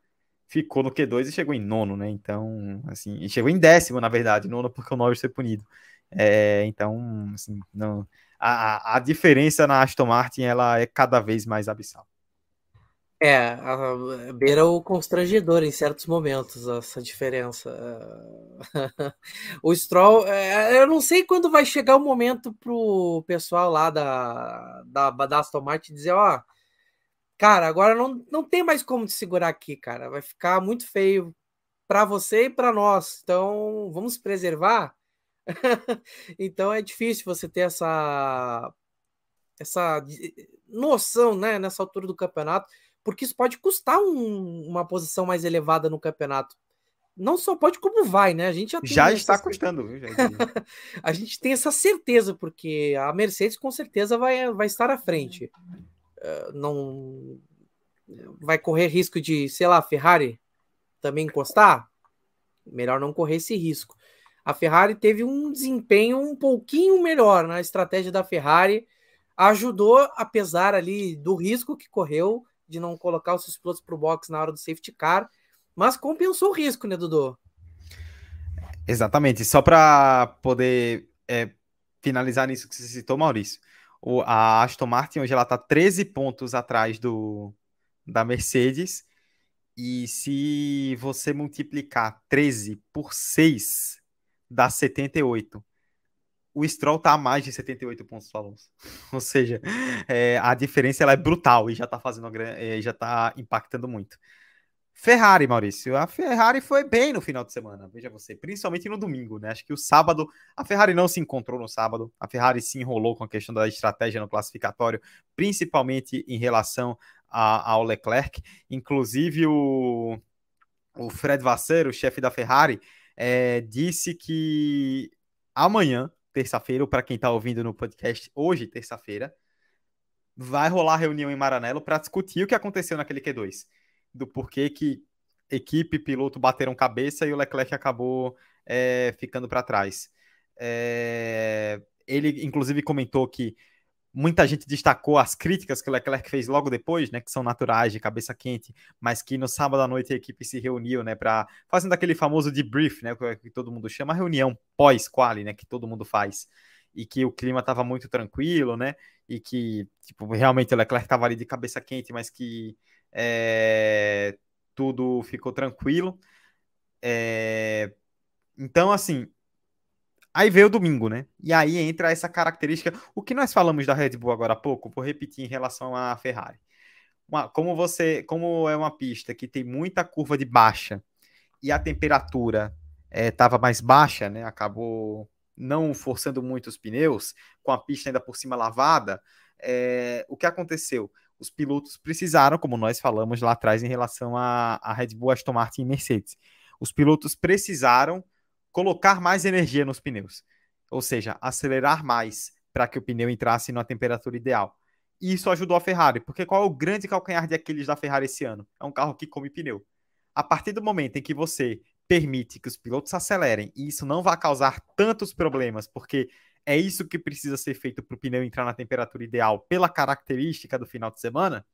ficou no Q2 e chegou em nono, né? Então, assim, chegou em décimo, na verdade, nono porque o Norris foi punido. É, então, assim, não, a, a diferença na Aston Martin ela é cada vez mais abissal. É, a, beira o constrangedor em certos momentos, essa diferença. o Stroll, é, eu não sei quando vai chegar o momento pro pessoal lá da, da, da Aston Martin dizer, ó, cara, agora não, não tem mais como te segurar aqui, cara, vai ficar muito feio para você e para nós, então vamos preservar. então é difícil você ter essa essa noção, né, nessa altura do campeonato porque isso pode custar um, uma posição mais elevada no campeonato. Não só pode, como vai, né? A gente já, já está custando, viu? a gente tem essa certeza, porque a Mercedes com certeza vai, vai estar à frente. Uh, não vai correr risco de, sei lá, Ferrari também encostar? Melhor não correr esse risco. A Ferrari teve um desempenho um pouquinho melhor na estratégia da Ferrari, ajudou, apesar ali do risco que correu de não colocar os seus pilotos para o box na hora do safety car, mas compensou o risco, né, Dudu? Exatamente. Só para poder é, finalizar nisso que você citou, Maurício. A Aston Martin hoje ela está 13 pontos atrás do, da Mercedes. E se você multiplicar 13 por 6, dá 78. O Stroll está a mais de 78 pontos do Alonso. Ou seja, é, a diferença ela é brutal e já está fazendo é, já está impactando muito. Ferrari, Maurício. A Ferrari foi bem no final de semana, veja você, principalmente no domingo, né? Acho que o sábado, a Ferrari não se encontrou no sábado, a Ferrari se enrolou com a questão da estratégia no classificatório, principalmente em relação a, ao Leclerc. Inclusive, o, o Fred Vasseur, o chefe da Ferrari, é, disse que amanhã, terça-feira, para quem está ouvindo no podcast, hoje, terça-feira, vai rolar reunião em Maranello para discutir o que aconteceu naquele Q2 do porquê que equipe e piloto bateram cabeça e o Leclerc acabou é, ficando para trás. É, ele, inclusive, comentou que muita gente destacou as críticas que o Leclerc fez logo depois, né, que são naturais, de cabeça quente, mas que no sábado à noite a equipe se reuniu, né, para fazendo aquele famoso debrief, né, que todo mundo chama, reunião pós-quali, né, que todo mundo faz, e que o clima estava muito tranquilo, né, e que tipo, realmente o Leclerc estava ali de cabeça quente, mas que é, tudo ficou tranquilo. É, então, assim, aí veio o domingo, né? E aí entra essa característica. O que nós falamos da Red Bull agora há pouco, vou repetir em relação à Ferrari. Uma, como você, como é uma pista que tem muita curva de baixa e a temperatura estava é, mais baixa, né? Acabou não forçando muito os pneus, com a pista ainda por cima lavada. É, o que aconteceu? Os pilotos precisaram, como nós falamos lá atrás em relação a, a Red Bull, Aston Martin e Mercedes, os pilotos precisaram colocar mais energia nos pneus, ou seja, acelerar mais para que o pneu entrasse na temperatura ideal. E isso ajudou a Ferrari, porque qual é o grande calcanhar de Aquiles da Ferrari esse ano? É um carro que come pneu. A partir do momento em que você permite que os pilotos acelerem e isso não vai causar tantos problemas, porque é isso que precisa ser feito para o pneu entrar na temperatura ideal pela característica do final de semana,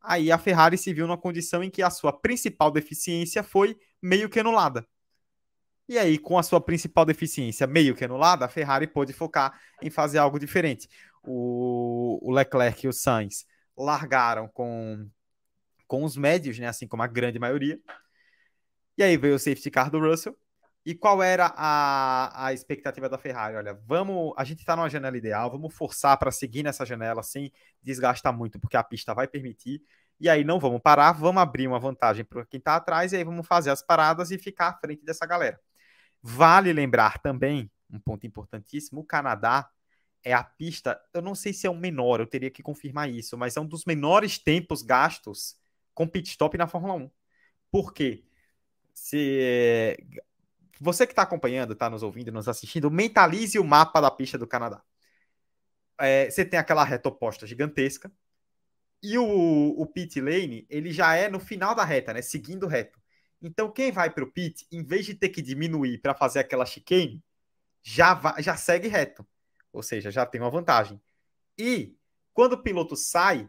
aí a Ferrari se viu numa condição em que a sua principal deficiência foi meio que anulada. E aí, com a sua principal deficiência meio que anulada, a Ferrari pôde focar em fazer algo diferente. O, o Leclerc e o Sainz largaram com, com os médios, né, assim como a grande maioria. E aí veio o safety car do Russell, e qual era a, a expectativa da Ferrari? Olha, vamos, a gente está numa janela ideal, vamos forçar para seguir nessa janela sem desgastar muito, porque a pista vai permitir. E aí não vamos parar, vamos abrir uma vantagem para quem está atrás e aí vamos fazer as paradas e ficar à frente dessa galera. Vale lembrar também, um ponto importantíssimo, o Canadá é a pista, eu não sei se é o menor, eu teria que confirmar isso, mas é um dos menores tempos gastos com pit stop na Fórmula 1. Por quê? Se você que está acompanhando, está nos ouvindo, nos assistindo, mentalize o mapa da pista do Canadá. É, você tem aquela reta oposta gigantesca. E o, o pit lane, ele já é no final da reta, né? Seguindo reto. Então, quem vai para o pit, em vez de ter que diminuir para fazer aquela chicane, já, vai, já segue reto. Ou seja, já tem uma vantagem. E quando o piloto sai,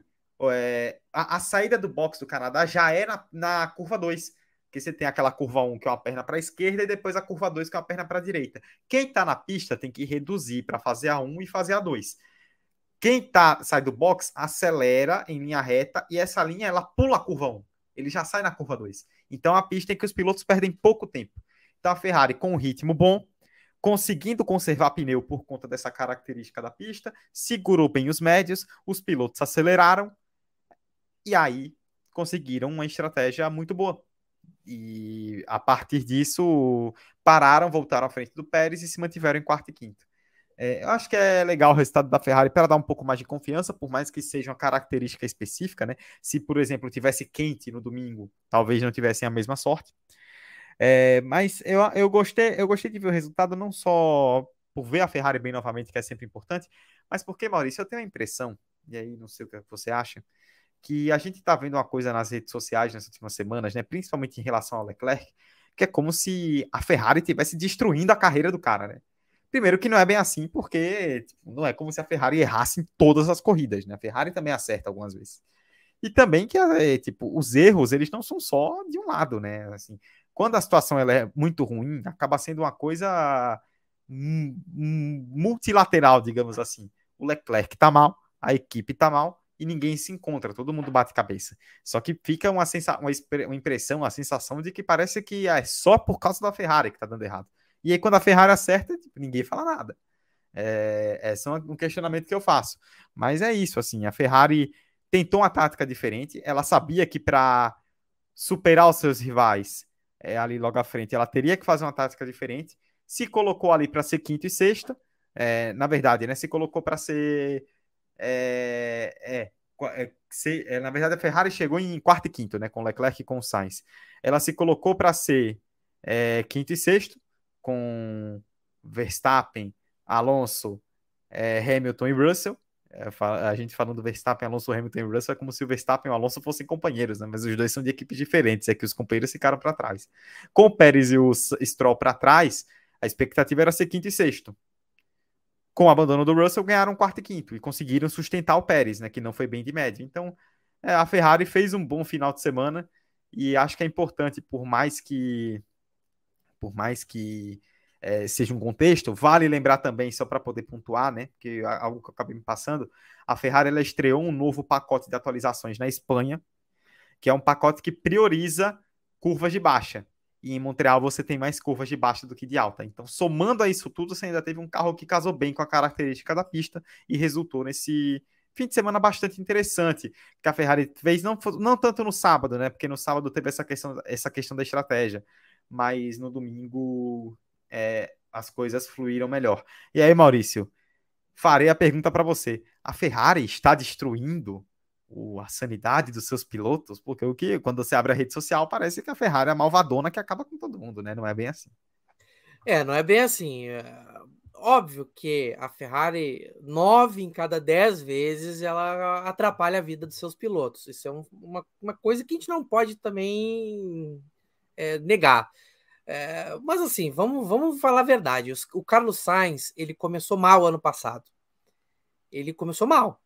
é, a, a, saída do box do Canadá já é na, na curva 2 que você tem aquela curva 1 que é uma perna para a esquerda e depois a curva 2 que é uma perna para a direita. Quem está na pista tem que reduzir para fazer a 1 e fazer a 2. Quem tá, sai do box acelera em linha reta e essa linha ela pula a curva 1. Ele já sai na curva 2. Então a pista em que os pilotos perdem pouco tempo. Então a Ferrari com um ritmo bom, conseguindo conservar pneu por conta dessa característica da pista, segurou bem os médios, os pilotos aceleraram e aí conseguiram uma estratégia muito boa e a partir disso pararam, voltaram à frente do Pérez e se mantiveram em quarto e quinto. É, eu acho que é legal o resultado da Ferrari para dar um pouco mais de confiança, por mais que seja uma característica específica, né? Se, por exemplo, tivesse quente no domingo, talvez não tivessem a mesma sorte. É, mas eu, eu, gostei, eu gostei de ver o resultado não só por ver a Ferrari bem novamente, que é sempre importante, mas porque, Maurício, eu tenho a impressão, e aí não sei o que você acha, que a gente está vendo uma coisa nas redes sociais nas últimas semanas, né, principalmente em relação ao Leclerc, que é como se a Ferrari estivesse destruindo a carreira do cara, né? Primeiro que não é bem assim, porque tipo, não é como se a Ferrari errasse em todas as corridas, né? A Ferrari também acerta algumas vezes. E também que, é, tipo, os erros, eles não são só de um lado, né? Assim, quando a situação ela é muito ruim, acaba sendo uma coisa multilateral, digamos assim. O Leclerc tá mal, a equipe tá mal e ninguém se encontra, todo mundo bate cabeça. Só que fica uma, sensa uma, uma impressão, uma sensação de que parece que é só por causa da Ferrari que tá dando errado. E aí, quando a Ferrari acerta, tipo, ninguém fala nada. É, esse é um questionamento que eu faço. Mas é isso, assim, a Ferrari tentou uma tática diferente. Ela sabia que para superar os seus rivais é, ali logo à frente, ela teria que fazer uma tática diferente. Se colocou ali para ser quinto e sexto. É, na verdade, né? Se colocou para ser. É, é, é, se, é, na verdade, a Ferrari chegou em quarto e quinto, né? Com Leclerc e com Sainz. Ela se colocou para ser é, quinto e sexto, com Verstappen, Alonso, é, Hamilton e Russell. É, a gente falando do Verstappen, Alonso, Hamilton e Russell é como se o Verstappen e o Alonso fossem companheiros, né? Mas os dois são de equipes diferentes, é que os companheiros ficaram para trás. Com o Pérez e o Stroll para trás, a expectativa era ser quinto e sexto. Com o abandono do Russell, ganharam quarto e quinto e conseguiram sustentar o Pérez, né? Que não foi bem de média. Então, é, a Ferrari fez um bom final de semana e acho que é importante, por mais que por mais que é, seja um contexto, vale lembrar também, só para poder pontuar, né? Que algo que eu acabei me passando, a Ferrari ela estreou um novo pacote de atualizações na Espanha, que é um pacote que prioriza curvas de baixa. E em Montreal você tem mais curvas de baixa do que de alta. Então, somando a isso tudo, você ainda teve um carro que casou bem com a característica da pista e resultou nesse fim de semana bastante interessante que a Ferrari fez, não, não tanto no sábado, né? Porque no sábado teve essa questão, essa questão da estratégia, mas no domingo é, as coisas fluíram melhor. E aí, Maurício, farei a pergunta para você: a Ferrari está destruindo o, a sanidade dos seus pilotos? Porque o que quando você abre a rede social parece que a Ferrari é a malvadona que acaba com todo mundo, né? Não é bem assim. É, não é bem assim. É, óbvio que a Ferrari, nove em cada dez vezes, ela atrapalha a vida dos seus pilotos. Isso é um, uma, uma coisa que a gente não pode também é, negar. É, mas assim, vamos, vamos falar a verdade. O Carlos Sainz, ele começou mal ano passado. Ele começou mal.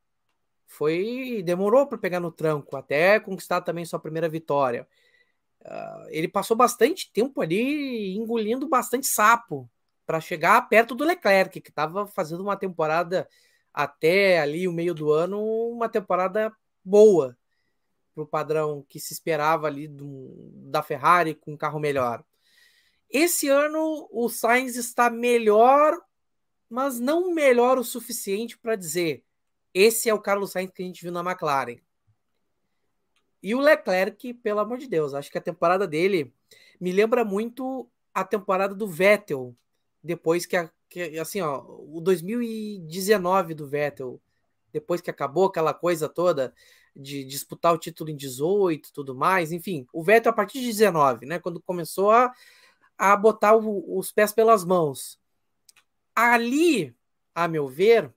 Foi demorou para pegar no tranco, até conquistar também sua primeira vitória. Uh, ele passou bastante tempo ali engolindo bastante sapo para chegar perto do Leclerc, que estava fazendo uma temporada até ali o meio do ano, uma temporada boa para o padrão que se esperava ali do, da Ferrari com um carro melhor. Esse ano o Sainz está melhor, mas não melhor o suficiente para dizer esse é o Carlos Sainz que a gente viu na McLaren. E o Leclerc, pelo amor de Deus, acho que a temporada dele me lembra muito a temporada do Vettel, depois que, a, que assim, ó, o 2019 do Vettel, depois que acabou aquela coisa toda de disputar o título em 18 tudo mais, enfim, o Vettel a partir de 19, né, quando começou a, a botar o, os pés pelas mãos. Ali, a meu ver,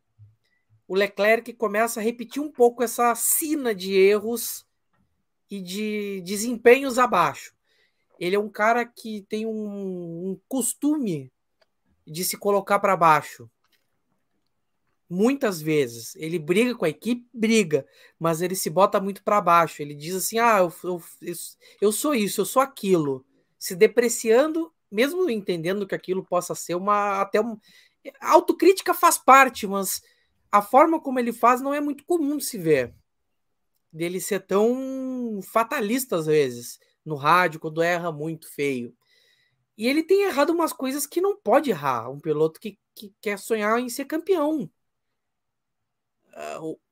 o Leclerc começa a repetir um pouco essa sina de erros e de desempenhos abaixo. Ele é um cara que tem um, um costume de se colocar para baixo muitas vezes. Ele briga com a equipe, briga, mas ele se bota muito para baixo. Ele diz assim: ah, eu, eu, eu sou isso, eu sou aquilo. Se depreciando, mesmo entendendo que aquilo possa ser uma. Até um. Autocrítica faz parte, mas a forma como ele faz não é muito comum de se ver. Dele ser tão fatalista às vezes, no rádio, quando erra muito feio. E ele tem errado umas coisas que não pode errar. Um piloto que, que quer sonhar em ser campeão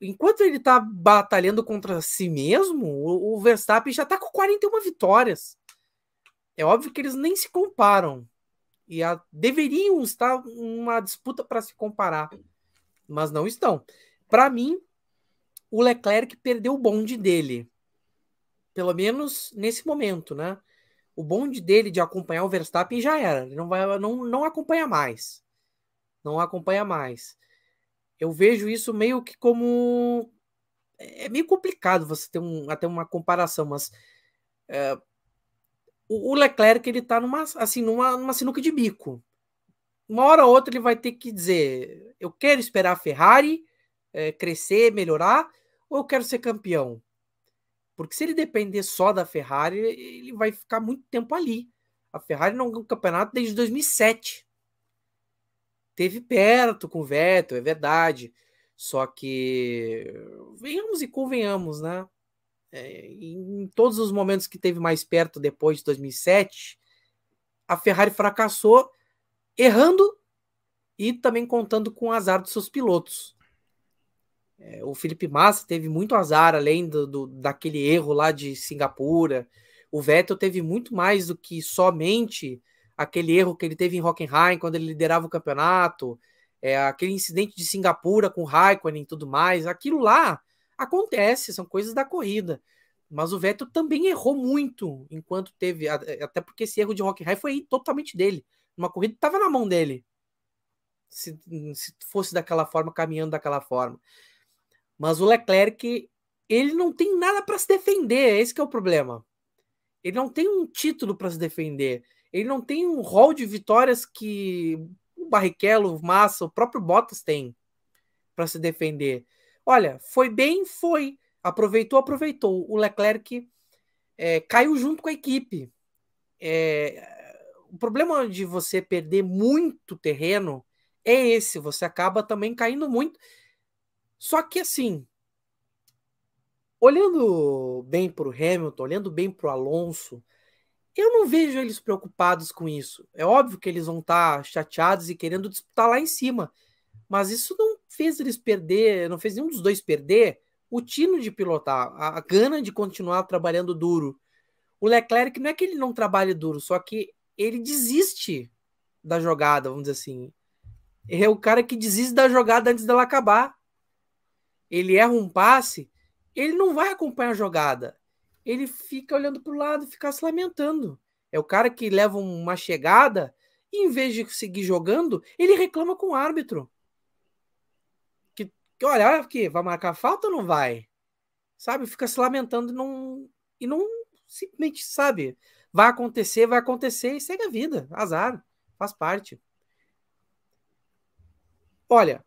enquanto ele tá batalhando contra si mesmo, o, Verstappen já tá com 41 vitórias. É óbvio que eles nem se comparam. E a, deveriam estar uma disputa para se comparar, mas não estão. Para mim, o Leclerc perdeu o bonde dele. Pelo menos nesse momento, né? O bonde dele de acompanhar o Verstappen já era. Ele não vai não, não acompanha mais. Não acompanha mais eu vejo isso meio que como. É meio complicado você ter um, até uma comparação, mas é, o, Leclerc ele tá numa, assim, numa, numa sinuca de bico. Uma hora ou outra ele vai ter que dizer: eu quero esperar a Ferrari é, crescer, melhorar, ou eu quero ser campeão? Porque se ele depender só da Ferrari, ele vai ficar muito tempo ali. A Ferrari não ganhou campeonato desde 2007. Teve perto com o Vettel, é verdade. Só que venhamos e convenhamos, né? É, em todos os momentos que teve mais perto depois de 2007, a Ferrari fracassou errando e também contando com o azar dos seus pilotos. É, o Felipe Massa teve muito azar, além do, do, daquele erro lá de Singapura. O Vettel teve muito mais do que somente aquele erro que ele teve em Hockenheim quando ele liderava o campeonato, é, aquele incidente de Singapura com o Raikkonen e tudo mais. Aquilo lá acontece, são coisas da corrida. Mas o Vettel também errou muito enquanto teve, até porque esse erro de Hockenheim foi totalmente dele. Uma corrida estava na mão dele. Se, se fosse daquela forma, caminhando daquela forma. Mas o Leclerc, ele não tem nada para se defender, esse é o problema. Ele não tem um título para se defender. Ele não tem um rol de vitórias que o Barrichello, o Massa, o próprio Bottas tem para se defender. Olha, foi bem, foi. Aproveitou, aproveitou. O Leclerc é, caiu junto com a equipe. É, o problema de você perder muito terreno é esse. Você acaba também caindo muito. Só que assim, olhando bem para o Hamilton, olhando bem para o Alonso, eu não vejo eles preocupados com isso. É óbvio que eles vão estar tá chateados e querendo disputar lá em cima, mas isso não fez eles perder, não fez nenhum dos dois perder o tino de pilotar, a, a gana de continuar trabalhando duro. O Leclerc não é que ele não trabalhe duro, só que ele desiste da jogada, vamos dizer assim. É o cara que desiste da jogada antes dela acabar ele erra um passe, ele não vai acompanhar a jogada. Ele fica olhando para o lado fica se lamentando. É o cara que leva uma chegada e, em vez de seguir jogando, ele reclama com o árbitro. Que, que olha, aqui, vai marcar falta ou não vai? Sabe? Fica se lamentando e não, e não simplesmente sabe. Vai acontecer, vai acontecer e segue a vida. Azar. Faz parte. Olha,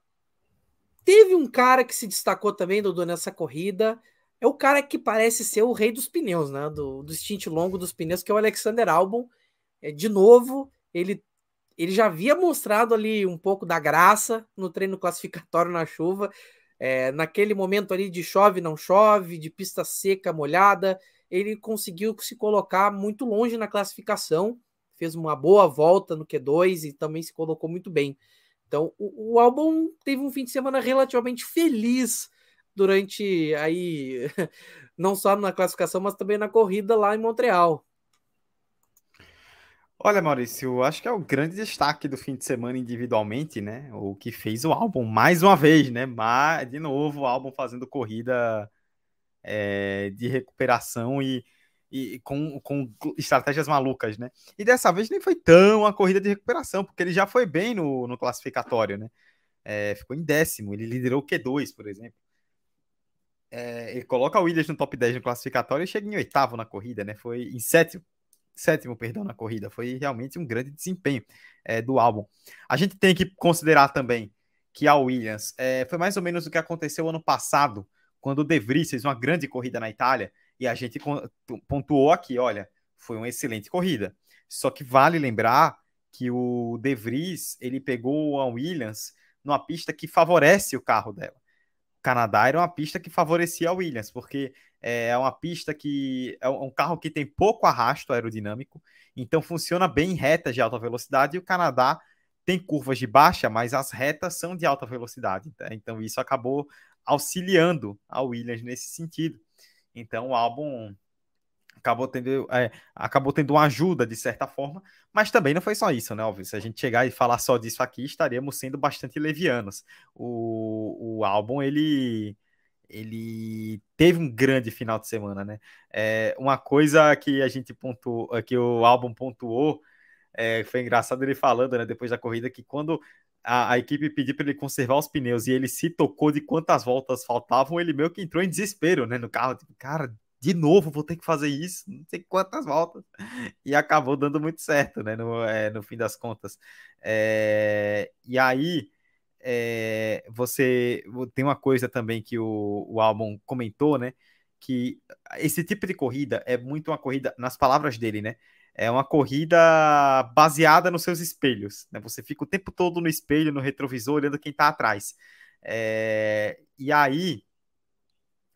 Teve um cara que se destacou também, Dudu, nessa corrida. É o cara que parece ser o rei dos pneus, né? Do, do stint longo dos pneus, que é o Alexander Albon. É, de novo, ele, ele já havia mostrado ali um pouco da graça no treino classificatório na chuva. É, naquele momento ali de chove, não chove, de pista seca, molhada, ele conseguiu se colocar muito longe na classificação, fez uma boa volta no Q2 e também se colocou muito bem. Então, o, o álbum teve um fim de semana relativamente feliz durante aí, não só na classificação, mas também na corrida lá em Montreal. Olha, Maurício, acho que é o grande destaque do fim de semana individualmente, né? O que fez o álbum mais uma vez, né? Mas, de novo, o álbum fazendo corrida é, de recuperação e e com, com estratégias malucas, né? E dessa vez nem foi tão a corrida de recuperação, porque ele já foi bem no, no classificatório, né? É, ficou em décimo, ele liderou o Q2, por exemplo. É, ele coloca o Williams no top 10 no classificatório e chega em oitavo na corrida, né? Foi em sétimo, sétimo, perdão, na corrida. Foi realmente um grande desempenho é, do álbum. A gente tem que considerar também que a Williams é, foi mais ou menos o que aconteceu ano passado, quando o De Vries fez uma grande corrida na Itália e a gente pontuou aqui, olha, foi uma excelente corrida. Só que vale lembrar que o De Vries, ele pegou a Williams numa pista que favorece o carro dela. O Canadá era uma pista que favorecia a Williams, porque é uma pista que é um carro que tem pouco arrasto aerodinâmico, então funciona bem em retas de alta velocidade, e o Canadá tem curvas de baixa, mas as retas são de alta velocidade. Tá? Então isso acabou auxiliando a Williams nesse sentido. Então o álbum acabou tendo, é, acabou tendo uma ajuda de certa forma, mas também não foi só isso, né? Óbvio, se a gente chegar e falar só disso aqui, estaríamos sendo bastante levianos. O, o álbum, ele ele teve um grande final de semana, né? É, uma coisa que a gente pontuou, que o álbum pontuou, é, foi engraçado ele falando, né, depois da corrida, que quando a, a equipe pediu para ele conservar os pneus e ele se tocou de quantas voltas faltavam, ele meio que entrou em desespero, né, no carro. Tipo, cara, de novo vou ter que fazer isso, não sei quantas voltas, e acabou dando muito certo, né, no, é, no fim das contas. É, e aí, é, você tem uma coisa também que o, o álbum comentou, né, que esse tipo de corrida é muito uma corrida, nas palavras dele, né, é uma corrida baseada nos seus espelhos, né, você fica o tempo todo no espelho, no retrovisor, olhando quem tá atrás. É, e aí,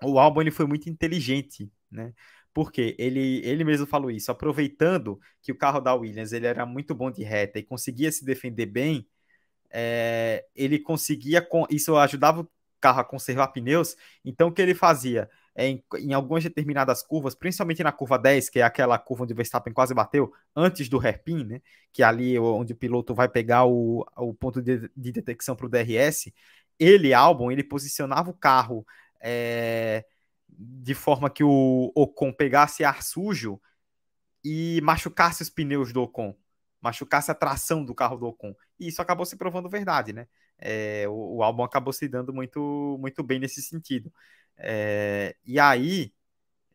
o álbum ele foi muito inteligente, né? Porque ele, ele mesmo falou isso, aproveitando que o carro da Williams ele era muito bom de reta e conseguia se defender bem, é, ele conseguia, isso ajudava o carro a conservar pneus, então o que ele fazia? É, em, em, algumas determinadas curvas, principalmente na curva 10, que é aquela curva onde o Verstappen quase bateu, antes do hairpin, né, que é ali onde o piloto vai pegar o, o ponto de, de detecção para o DRS, ele, Albon, ele posicionava o carro é, de forma que o Ocon pegasse ar sujo e machucasse os pneus do Ocon, machucasse a tração do carro do Ocon. E isso acabou se provando verdade, né? É, o, o álbum acabou se dando muito, muito bem nesse sentido. É, e aí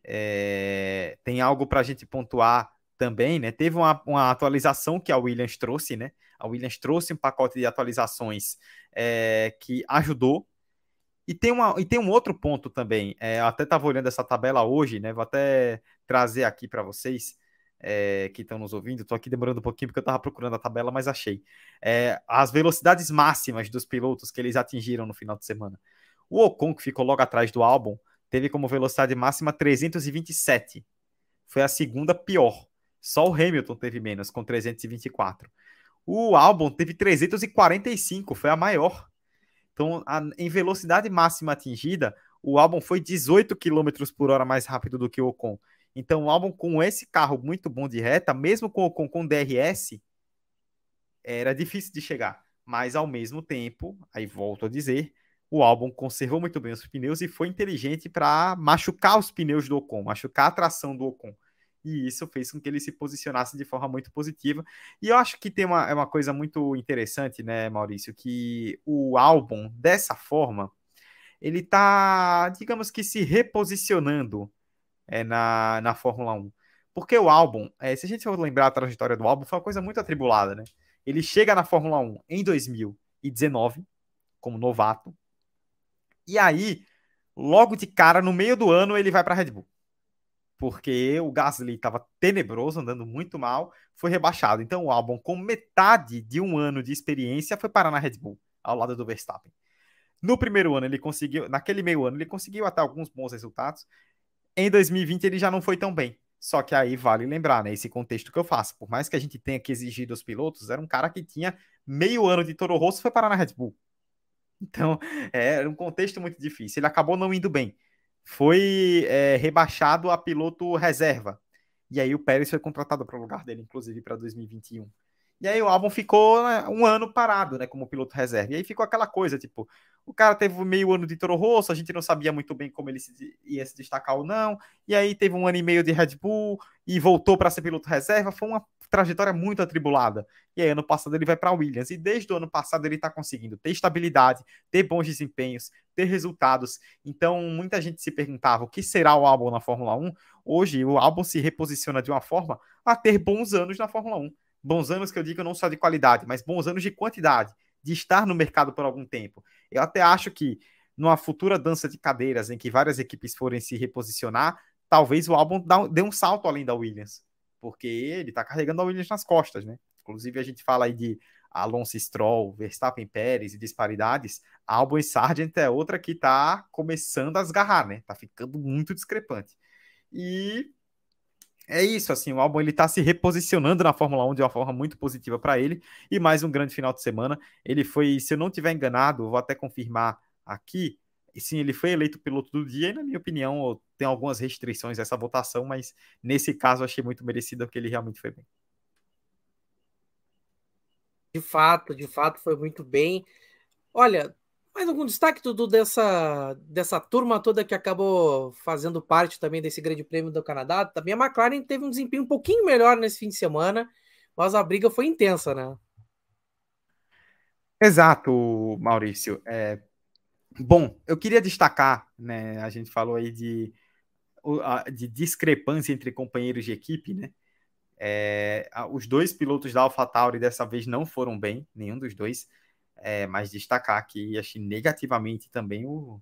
é, tem algo para a gente pontuar também, né? Teve uma, uma, atualização que a Williams trouxe, né? A Williams trouxe um pacote de atualizações é, que ajudou e tem, uma, e tem um outro ponto também. É, até estava olhando essa tabela hoje, né? Vou até trazer aqui para vocês é, que estão nos ouvindo. Estou aqui demorando um pouquinho porque eu estava procurando a tabela, mas achei. É, as velocidades máximas dos pilotos que eles atingiram no final de semana. O Ocon, que ficou logo atrás do álbum, teve como velocidade máxima 327. Foi a segunda pior. Só o Hamilton teve menos, com 324. O álbum teve 345, foi a maior. Então, a, em velocidade máxima atingida, o álbum foi 18 km por hora mais rápido do que o Ocon. Então, o álbum com esse carro muito bom de reta, mesmo com o Ocon com DRS, era difícil de chegar. Mas, ao mesmo tempo, aí volto a dizer, o álbum conservou muito bem os pneus e foi inteligente para machucar os pneus do Ocon, machucar a tração do Ocon e isso fez com que ele se posicionasse de forma muito positiva. E eu acho que tem uma, é uma coisa muito interessante, né, Maurício, que o álbum, dessa forma, ele tá, digamos que, se reposicionando é, na, na Fórmula 1. Porque o álbum, é, se a gente for lembrar a trajetória do álbum, foi uma coisa muito atribulada, né? Ele chega na Fórmula 1 em 2019, como novato, e aí, logo de cara, no meio do ano, ele vai para a Red Bull porque o Gasly estava tenebroso, andando muito mal, foi rebaixado. Então o álbum, com metade de um ano de experiência, foi parar na Red Bull, ao lado do Verstappen. No primeiro ano, ele conseguiu, naquele meio ano, ele conseguiu até alguns bons resultados. Em 2020, ele já não foi tão bem. Só que aí vale lembrar, né? Esse contexto que eu faço. Por mais que a gente tenha que exigir dos pilotos, era um cara que tinha meio ano de Toro Rosso foi parar na Red Bull. Então, é, era um contexto muito difícil. Ele acabou não indo bem foi é, rebaixado a piloto reserva. E aí o Pérez foi contratado para o lugar dele, inclusive para 2021. E aí o álbum ficou né, um ano parado, né, como piloto reserva. E aí ficou aquela coisa, tipo, o cara teve meio ano de Toro Rosso, a gente não sabia muito bem como ele se, ia se destacar ou não. E aí teve um ano e meio de Red Bull e voltou para ser piloto reserva. Foi uma trajetória muito atribulada. E aí, ano passado, ele vai para Williams. E desde o ano passado, ele está conseguindo ter estabilidade, ter bons desempenhos, ter resultados. Então, muita gente se perguntava o que será o álbum na Fórmula 1. Hoje, o álbum se reposiciona de uma forma a ter bons anos na Fórmula 1. Bons anos que eu digo não só de qualidade, mas bons anos de quantidade, de estar no mercado por algum tempo. Eu até acho que numa futura dança de cadeiras em que várias equipes forem se reposicionar, talvez o álbum dê um salto além da Williams porque ele está carregando a Williams nas costas, né? Inclusive a gente fala aí de Alonso Stroll, Verstappen Pérez e disparidades, Albon e Sargent é outra que está começando a esgarrar, né? Tá ficando muito discrepante. E é isso, assim, o Albon ele tá se reposicionando na Fórmula 1 de uma forma muito positiva para ele e mais um grande final de semana. Ele foi, se eu não tiver enganado, vou até confirmar aqui, sim, ele foi eleito piloto do dia, e na minha opinião, tem algumas restrições essa votação, mas nesse caso achei muito merecido porque ele realmente foi bem. De fato, de fato, foi muito bem. Olha, mais algum destaque, tudo dessa, dessa turma toda que acabou fazendo parte também desse Grande Prêmio do Canadá? Também a McLaren teve um desempenho um pouquinho melhor nesse fim de semana, mas a briga foi intensa, né? Exato, Maurício. É, Bom, eu queria destacar, né? A gente falou aí de de discrepância entre companheiros de equipe, né? É, os dois pilotos da AlphaTauri dessa vez não foram bem, nenhum dos dois, é, mas destacar aqui, achei negativamente também o,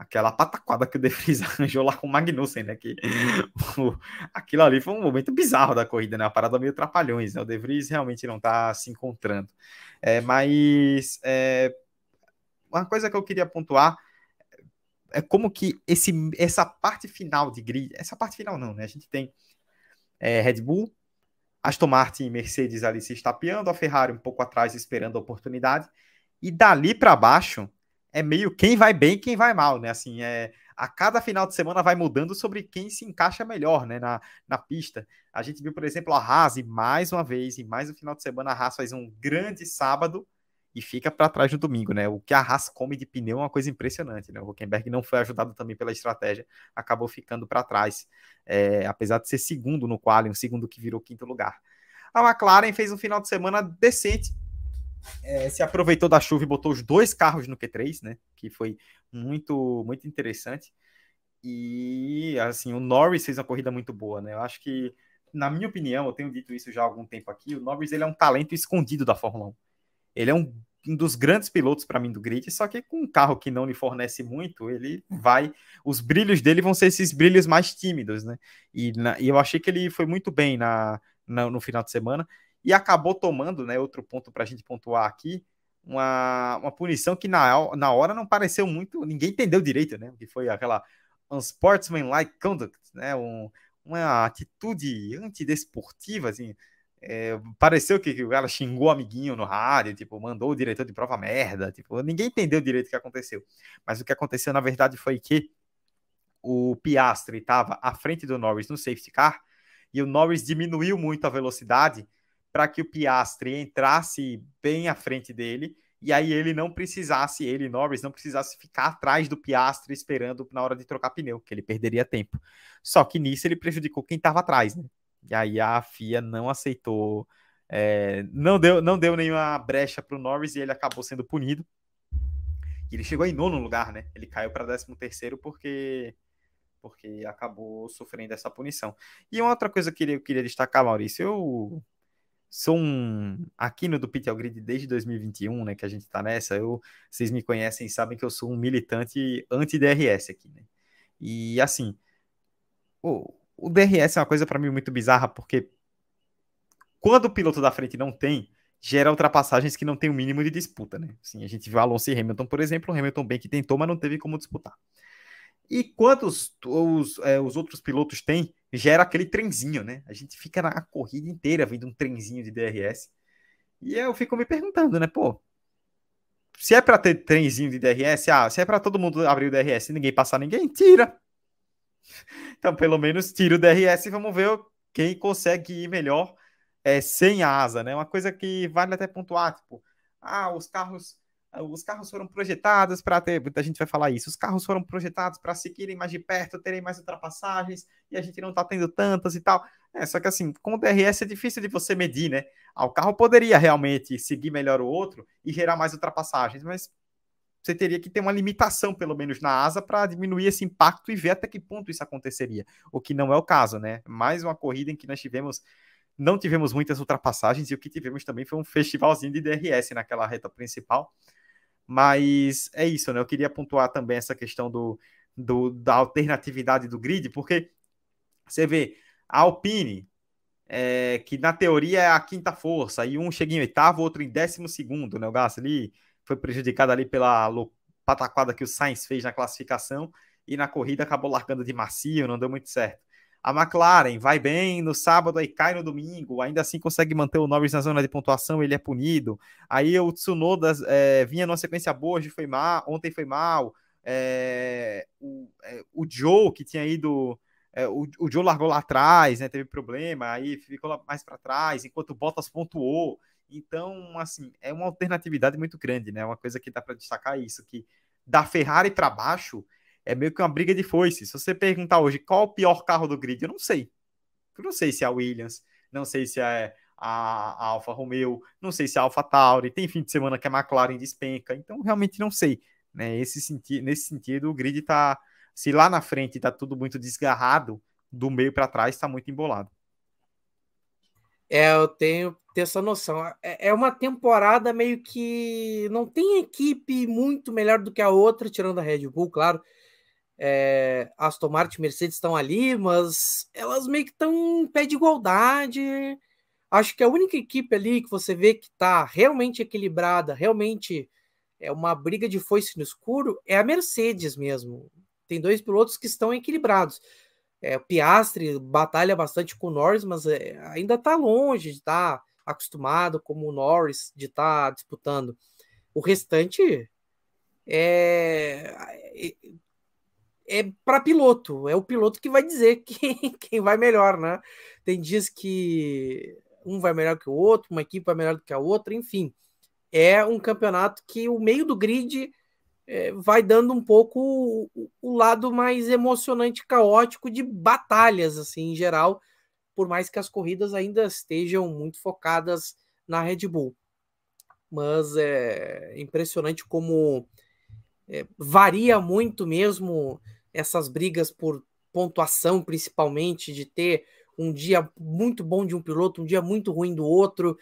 aquela pataquada que o De Vries arranjou lá com o Magnussen, né? Que, o, aquilo ali foi um momento bizarro da corrida, né? Uma parada meio trapalhões, né? O De Vries realmente não está se encontrando. É, mas é, uma coisa que eu queria pontuar é como que esse, essa parte final de grid, essa parte final não, né? A gente tem é, Red Bull, Aston Martin e Mercedes ali se estapeando, a Ferrari um pouco atrás esperando a oportunidade, e dali para baixo é meio quem vai bem quem vai mal, né? Assim, é, a cada final de semana vai mudando sobre quem se encaixa melhor, né, na, na pista. A gente viu, por exemplo, a Haas, e mais uma vez, e mais um final de semana, a Haas faz um grande sábado, e fica para trás no domingo, né? O que a Haas come de pneu é uma coisa impressionante, né? O Huckenberg não foi ajudado também pela estratégia, acabou ficando para trás, é, apesar de ser segundo no quali, um segundo que virou quinto lugar. A McLaren fez um final de semana decente, é, se aproveitou da chuva e botou os dois carros no Q3, né? Que foi muito, muito interessante. E assim, o Norris fez uma corrida muito boa, né? Eu acho que, na minha opinião, eu tenho dito isso já há algum tempo aqui, o Norris ele é um talento escondido da Fórmula 1 ele é um, um dos grandes pilotos para mim do grid, só que com um carro que não lhe fornece muito, ele vai. Os brilhos dele vão ser esses brilhos mais tímidos, né? E, na, e eu achei que ele foi muito bem na, na, no final de semana e acabou tomando, né? Outro ponto para a gente pontuar aqui. Uma, uma punição que na, na hora não pareceu muito, ninguém entendeu direito, né? Que foi aquela unsportsmanlike conduct, né? Um, uma atitude antidesportiva, assim, é, pareceu que, o cara xingou o amiguinho no rádio, tipo, mandou o diretor de prova merda, tipo, ninguém entendeu direito o que aconteceu. Mas o que aconteceu, na verdade, foi que o Piastri estava à frente do Norris no safety car e o Norris diminuiu muito a velocidade para que o Piastri entrasse bem à frente dele e aí ele não precisasse, ele, Norris, não precisasse ficar atrás do Piastri esperando na hora de trocar pneu, que ele perderia tempo. Só que nisso ele prejudicou quem estava atrás, né? E aí a FIA não aceitou, é, não, deu, não deu nenhuma brecha para o Norris e ele acabou sendo punido. E ele chegou em nono lugar, né? Ele caiu para 13 terceiro porque porque acabou sofrendo essa punição. E uma outra coisa que eu queria destacar, Maurício, eu sou um aqui no do Pit Grid desde 2021, né, que a gente está nessa. Eu, vocês me conhecem e sabem que eu sou um militante anti-DRS aqui, né? E assim, o, o DRS é uma coisa para mim muito bizarra, porque quando o piloto da frente não tem, gera ultrapassagens que não tem o um mínimo de disputa, né? Assim, a gente viu Alonso e Hamilton, por exemplo, o Hamilton bem que tentou, mas não teve como disputar. E quantos os, é, os outros pilotos têm, gera aquele trenzinho, né? A gente fica na corrida inteira vendo um trenzinho de DRS. E eu fico me perguntando, né? Pô, se é para ter trenzinho de DRS, ah, se é para todo mundo abrir o DRS e ninguém passar ninguém, tira. Então, pelo menos tira o DRS e vamos ver quem consegue ir melhor é, sem asa, né? Uma coisa que vale até pontuar, tipo, ah, os carros os carros foram projetados para ter, muita gente vai falar isso, os carros foram projetados para seguirem mais de perto, terem mais ultrapassagens, e a gente não está tendo tantas e tal. É, só que assim, com o DRS é difícil de você medir, né? Ah, o carro poderia realmente seguir melhor o outro e gerar mais ultrapassagens, mas você teria que ter uma limitação, pelo menos, na asa para diminuir esse impacto e ver até que ponto isso aconteceria. O que não é o caso, né? Mais uma corrida em que nós tivemos. Não tivemos muitas ultrapassagens e o que tivemos também foi um festivalzinho de DRS naquela reta principal. Mas é isso, né? Eu queria pontuar também essa questão do, do da alternatividade do grid, porque você vê a Alpine, é, que na teoria é a quinta força, e um chega em oitavo, outro em décimo segundo, né? O Gasly foi prejudicado ali pela pataquada que o Sainz fez na classificação e na corrida acabou largando de macio, não deu muito certo. A McLaren vai bem no sábado, aí cai no domingo, ainda assim consegue manter o Norris na zona de pontuação, ele é punido. Aí o Tsunoda é, vinha numa sequência boa, hoje foi mal, ontem foi mal. É, o, é, o Joe, que tinha ido. O, o Joe largou lá atrás, né, teve problema, aí ficou mais para trás, enquanto o Bottas pontuou. Então, assim, é uma alternatividade muito grande, né? Uma coisa que dá para destacar isso, que da Ferrari para baixo é meio que uma briga de foice. Se você perguntar hoje qual o pior carro do grid, eu não sei. Eu não sei se é a Williams, não sei se é a, a Alfa Romeo, não sei se é a Alfa Tauri, tem fim de semana que a McLaren despenca, então realmente não sei. Né? Esse senti nesse sentido, o grid está se lá na frente está tudo muito desgarrado, do meio para trás está muito embolado. É, eu tenho ter essa noção. É, é uma temporada meio que não tem equipe muito melhor do que a outra, tirando a Red Bull, claro. É, Aston Martin e Mercedes estão ali, mas elas meio que estão em pé de igualdade. Acho que a única equipe ali que você vê que está realmente equilibrada, realmente é uma briga de foice no escuro, é a Mercedes mesmo. Tem dois pilotos que estão equilibrados. É, o batalha bastante com o Norris, mas é, ainda está longe de estar tá acostumado como o Norris de estar tá disputando. O restante é, é, é para piloto, é o piloto que vai dizer quem, quem vai melhor, né? Tem dias que um vai melhor que o outro, uma equipe vai melhor do que a outra, enfim. É um campeonato que o meio do grid é, vai dando um pouco o, o, lado mais emocionante, caótico de batalhas, assim, em geral, por mais que as corridas ainda estejam muito focadas na Red Bull. Mas é impressionante como é, varia muito mesmo essas brigas por pontuação, principalmente, de ter um dia muito bom de um piloto, um dia muito ruim do outro.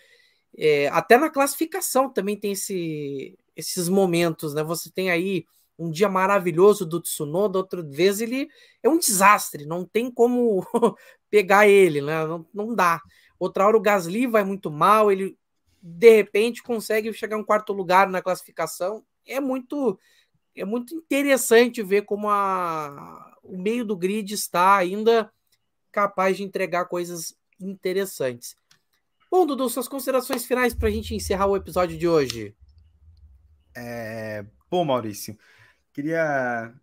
É, até na classificação também tem esse, esses momentos, né? Você tem aí um dia maravilhoso do Tsunoda, outra vez ele é um desastre, não tem como pegar ele, né? Não, não dá. Outra hora o Gasly vai muito mal, ele de repente consegue chegar em quarto lugar na classificação. É muito é muito interessante ver como a, o meio do grid está ainda capaz de entregar coisas interessantes. Bom, Dudu, suas considerações finais para a gente encerrar o episódio de hoje. É, bom, Maurício, queria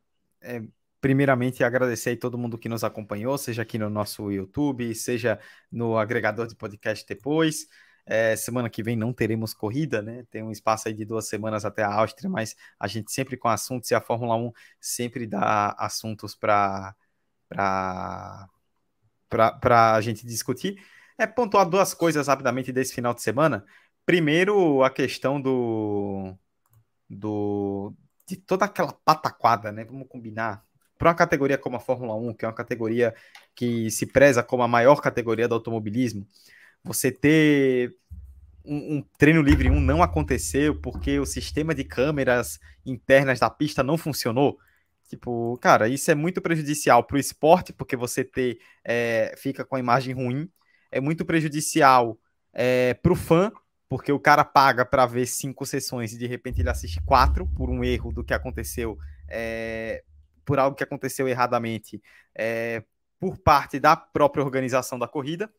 é, primeiramente agradecer a todo mundo que nos acompanhou, seja aqui no nosso YouTube, seja no agregador de podcast depois. É, semana que vem não teremos corrida, né? Tem um espaço aí de duas semanas até a Áustria, mas a gente sempre com assuntos e a Fórmula 1 sempre dá assuntos para para a gente discutir. É pontuar duas coisas rapidamente desse final de semana. Primeiro, a questão do, do de toda aquela pataquada, né? Vamos combinar. Para uma categoria como a Fórmula 1, que é uma categoria que se preza como a maior categoria do automobilismo, você ter um, um, treino livre 1 não aconteceu porque o sistema de câmeras internas da pista não funcionou. Tipo, cara, isso é muito prejudicial para o esporte, porque você ter, é, fica com a imagem ruim. É muito prejudicial é, para o fã, porque o cara paga para ver cinco sessões e de repente ele assiste quatro por um erro do que aconteceu, é, por algo que aconteceu erradamente é, por parte da própria organização da corrida.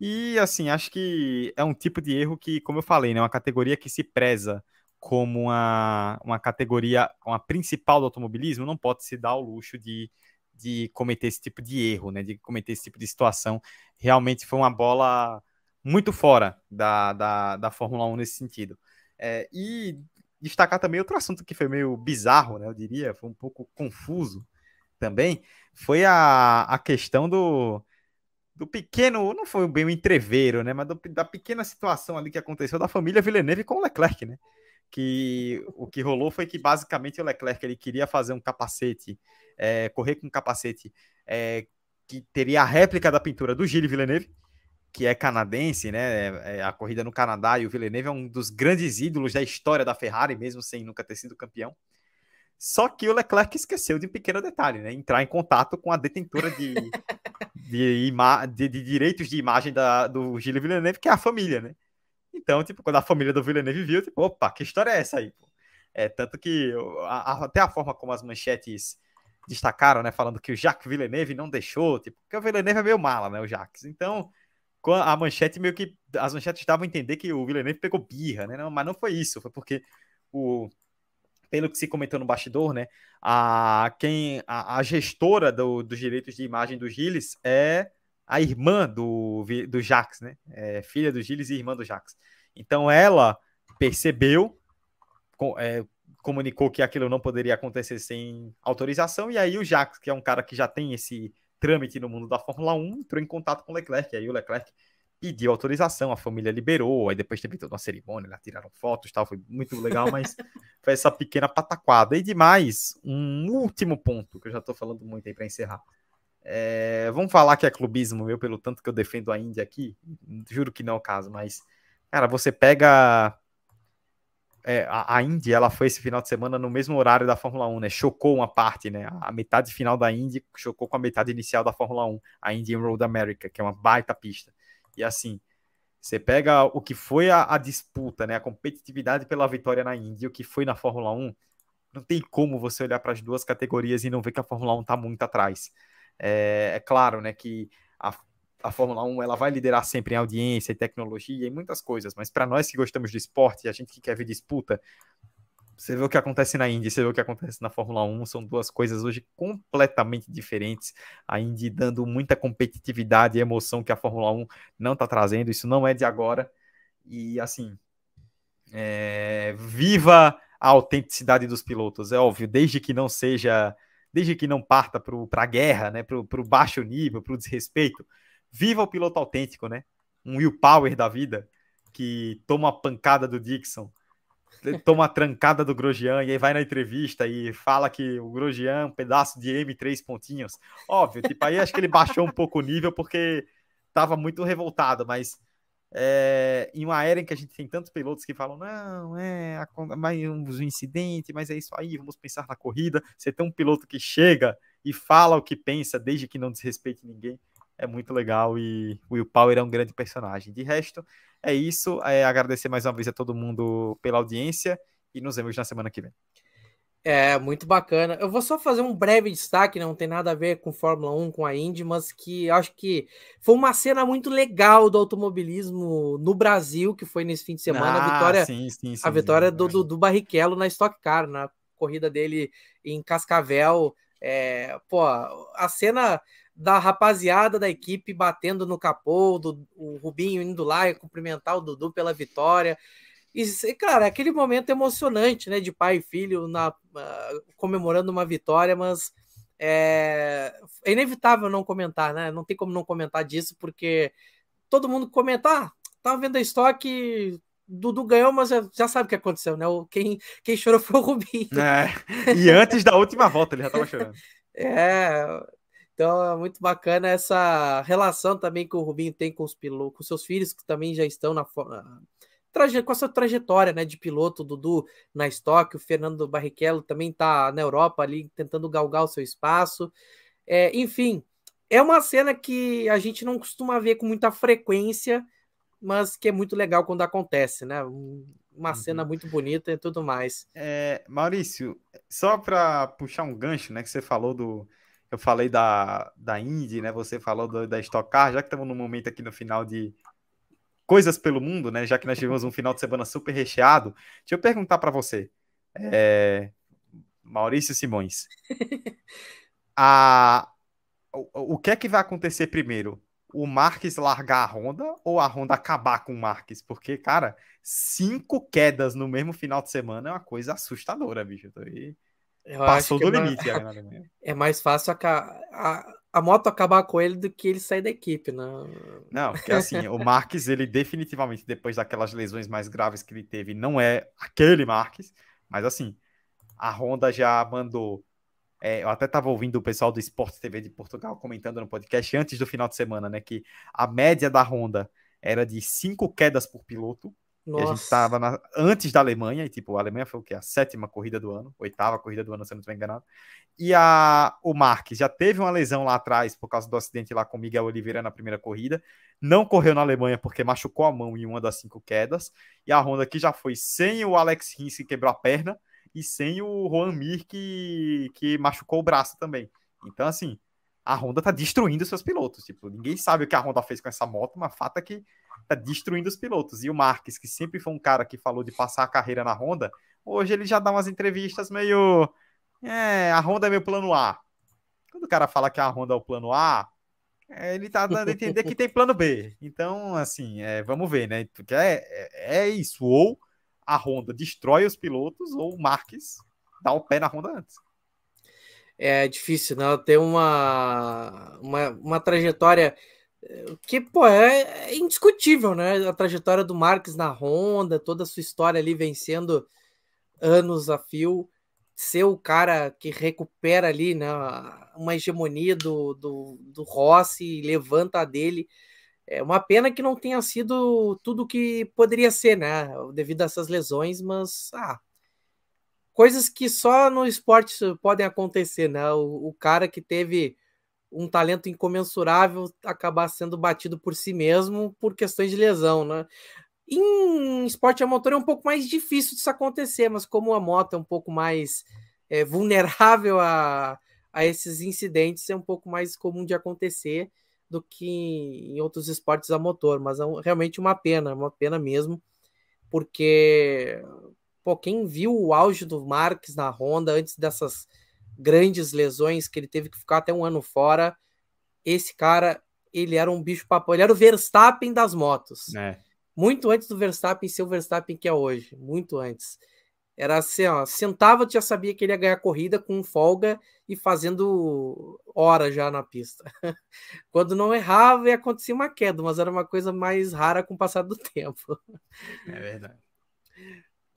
E assim, acho que é um tipo de erro que, como eu falei, né, é uma categoria que se preza como uma, uma categoria, uma principal do automobilismo, não pode se dar o luxo de, de cometer esse tipo de erro, né, de cometer esse tipo de situação. Realmente foi uma bola muito fora da, da, da Fórmula 1 nesse sentido. É, e destacar também outro assunto que foi meio bizarro, né, eu diria, foi um pouco confuso também, foi a, a questão do, do pequeno, não foi bem um entreveiro, né, mas do, da pequena situação ali que aconteceu da família Villeneuve com o Leclerc, né, que o que rolou foi que basicamente o Leclerc ele queria fazer um capacete, é, correr com um capacete é, que teria a réplica da pintura do Gilles Villeneuve, que é canadense, né? É, é a corrida no Canadá e o Villeneuve é um dos grandes ídolos da história da Ferrari, mesmo sem nunca ter sido campeão. Só que o Leclerc esqueceu de um pequeno detalhe, né? Entrar em contato com a detentora de, de, de, de direitos de imagem da, do Gilles Villeneuve, que é a família, né? Então, tipo, quando a família do Villeneuve viu, tipo, opa, que história é essa aí? Pô? É, tanto que a, a, até a forma como as manchetes destacaram, né? Falando que o Jacques Villeneuve não deixou, tipo, porque o Villeneuve é meio mala, né? O Jacques. Então, a manchete meio que. As manchetes estavam a entender que o Villeneuve pegou birra, né? Não, mas não foi isso, foi porque o. Pelo que se comentou no bastidor, né? A, quem, a, a gestora do, dos direitos de imagem do Gilles é a irmã do, do Jax, né? É, filha do Gilles e irmã do Jax. Então ela percebeu, é, comunicou que aquilo não poderia acontecer sem autorização, e aí o Jax, que é um cara que já tem esse trâmite no mundo da Fórmula 1, entrou em contato com o Leclerc. Aí o Leclerc pediu autorização, a família liberou, aí depois teve toda uma cerimônia, lá tiraram fotos tal, foi muito legal, mas foi essa pequena pataquada. E demais, um último ponto, que eu já tô falando muito aí para encerrar. É, vamos falar que é clubismo meu, pelo tanto que eu defendo a Índia aqui, juro que não é o caso, mas, cara, você pega é, a, a Indy, ela foi esse final de semana no mesmo horário da Fórmula 1, né? Chocou uma parte, né? A metade final da Indy chocou com a metade inicial da Fórmula 1, a Indian Road America, que é uma baita pista. E assim, você pega o que foi a, a disputa, né? A competitividade pela vitória na Indy, o que foi na Fórmula 1, não tem como você olhar para as duas categorias e não ver que a Fórmula 1 está muito atrás. É, é claro, né, que a Fórmula 1 ela vai liderar sempre em audiência e tecnologia e muitas coisas, mas para nós que gostamos de esporte, a gente que quer ver disputa, você vê o que acontece na Indy, você vê o que acontece na Fórmula 1, são duas coisas hoje completamente diferentes. A Indy dando muita competitividade e emoção que a Fórmula 1 não está trazendo, isso não é de agora. E assim, é... viva a autenticidade dos pilotos, é óbvio, desde que não seja, desde que não parta para a guerra, né, para o baixo nível, para o desrespeito Viva o piloto autêntico, né? Um Will Power da vida, que toma a pancada do Dixon, toma a trancada do Grosjean e aí vai na entrevista e fala que o Grosjean é um pedaço de M3 pontinhos. Óbvio, tipo, aí acho que ele baixou um pouco o nível porque tava muito revoltado, mas é, em uma era em que a gente tem tantos pilotos que falam, não, é mais um incidente, mas é isso aí, vamos pensar na corrida. Você tem um piloto que chega e fala o que pensa, desde que não desrespeite ninguém é muito legal e o Will Power é um grande personagem. De resto, é isso. É agradecer mais uma vez a todo mundo pela audiência e nos vemos na semana que vem. É, muito bacana. Eu vou só fazer um breve destaque, não tem nada a ver com Fórmula 1, com a Indy, mas que acho que foi uma cena muito legal do automobilismo no Brasil, que foi nesse fim de semana, ah, a vitória, sim, sim, sim, a vitória do, do, do, Barrichello na Stock Car, na corrida dele em Cascavel. É, pô, a cena da rapaziada da equipe batendo no capô, do, o Rubinho indo lá e cumprimentar o Dudu pela vitória. E, cara, aquele momento emocionante, né, de pai e filho na, uh, comemorando uma vitória, mas é, é, inevitável não comentar, né? Não tem como não comentar disso, porque todo mundo comenta, ah, tava vendo a estoque, Dudu ganhou, mas já, sabe o que aconteceu, né? Quem, quem chorou foi o Rubinho. É, e antes da última volta ele já tava chorando. É, então é muito bacana essa relação também que o Rubinho tem com os pilotos, com seus filhos que também já estão na com a sua trajetória né, de piloto, Dudu na Stock, o Fernando Barrichello também está na Europa ali tentando galgar o seu espaço. É, enfim, é uma cena que a gente não costuma ver com muita frequência, mas que é muito legal quando acontece, né? Uma uhum. cena muito bonita e tudo mais. É, Maurício, só para puxar um gancho, né, que você falou do eu falei da, da Indy, né? Você falou do, da Stock Car, já que estamos num momento aqui no final de coisas pelo mundo, né? Já que nós tivemos um final de semana super recheado, deixa eu perguntar para você, é... Maurício Simões, a... o, o que é que vai acontecer primeiro? O Marques largar a Honda ou a Honda acabar com o Marques? Porque, cara, cinco quedas no mesmo final de semana é uma coisa assustadora, bicho. Eu Passou do é limite mais, Alemanha. É mais fácil a, a, a, moto acabar com ele do que ele sair da equipe, né? Não, porque assim, o Marques, ele definitivamente, depois daquelas lesões mais graves que ele teve, não é aquele Marques, mas assim, a Honda já mandou. É, eu até estava ouvindo o pessoal do Esporte TV de Portugal comentando no podcast antes do final de semana, né? Que a média da Honda era de cinco quedas por piloto nossa. E a gente estava antes da Alemanha, e tipo, a Alemanha foi o quê? A sétima corrida do ano, oitava corrida do ano, se eu não estiver enganado. E a, o Marques já teve uma lesão lá atrás por causa do acidente lá com Miguel Oliveira na primeira corrida. Não correu na Alemanha porque machucou a mão em uma das cinco quedas. E a Honda aqui já foi sem o Alex Rins que quebrou a perna e sem o Juan Mir que, que machucou o braço também. Então, assim, a Honda tá destruindo seus pilotos. Tipo, ninguém sabe o que a Honda fez com essa moto, mas fato é que tá destruindo os pilotos. E o Marques, que sempre foi um cara que falou de passar a carreira na Honda, hoje ele já dá umas entrevistas meio. É, a Honda é meu plano A. Quando o cara fala que a Honda é o plano A, é, ele tá dando a entender que tem plano B. Então, assim, é, vamos ver, né? Porque é, é, é, isso. Ou a Honda destrói os pilotos, ou o Marques dá o pé na Honda antes. É difícil, né? Ter uma, uma, uma trajetória Que, pô, é, é, indiscutível, né? A trajetória do Marques na Honda, toda a sua história ali vencendo anos a fio, ser o cara que recupera ali, né? Uma hegemonia do, do, do Rossi levanta a dele. É uma pena que não tenha sido tudo que poderia ser, né? Devido a essas lesões, mas ah, coisas que só no esporte podem acontecer, né? O, o cara que teve um talento incomensurável acabar sendo batido por si mesmo por questões de lesão, né? Em esporte a motor é um pouco mais difícil disso acontecer, mas como a moto é um pouco mais é, vulnerável a, a esses incidentes, é um pouco mais comum de acontecer do que em outros esportes a motor, mas é realmente uma pena, uma pena mesmo, porque pô, quem viu o auge do Marques na Honda antes dessas grandes lesões que ele teve que ficar até um ano fora. Esse cara, ele era um bicho papo, ele era o Verstappen das motos. É. Muito antes do Verstappen ser o Verstappen que é hoje, muito antes. Era assim, ó, sentava, já sabia que ele ia ganhar corrida com folga e fazendo hora já na pista. Quando não errava, ia acontecer uma queda, mas era uma coisa mais rara com o passar do tempo. É verdade.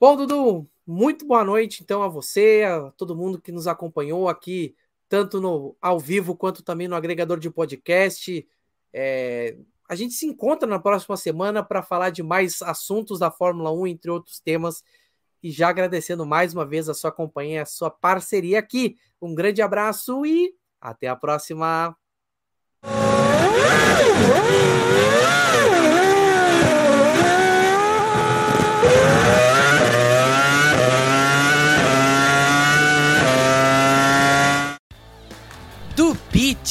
Bom, Dudu, muito boa noite então a você, a todo mundo que nos acompanhou aqui, tanto no ao vivo quanto também no agregador de podcast. É, a gente se encontra na próxima semana para falar de mais assuntos da Fórmula 1, entre outros temas. E já agradecendo mais uma vez a sua companhia, a sua parceria aqui. Um grande abraço e até a próxima.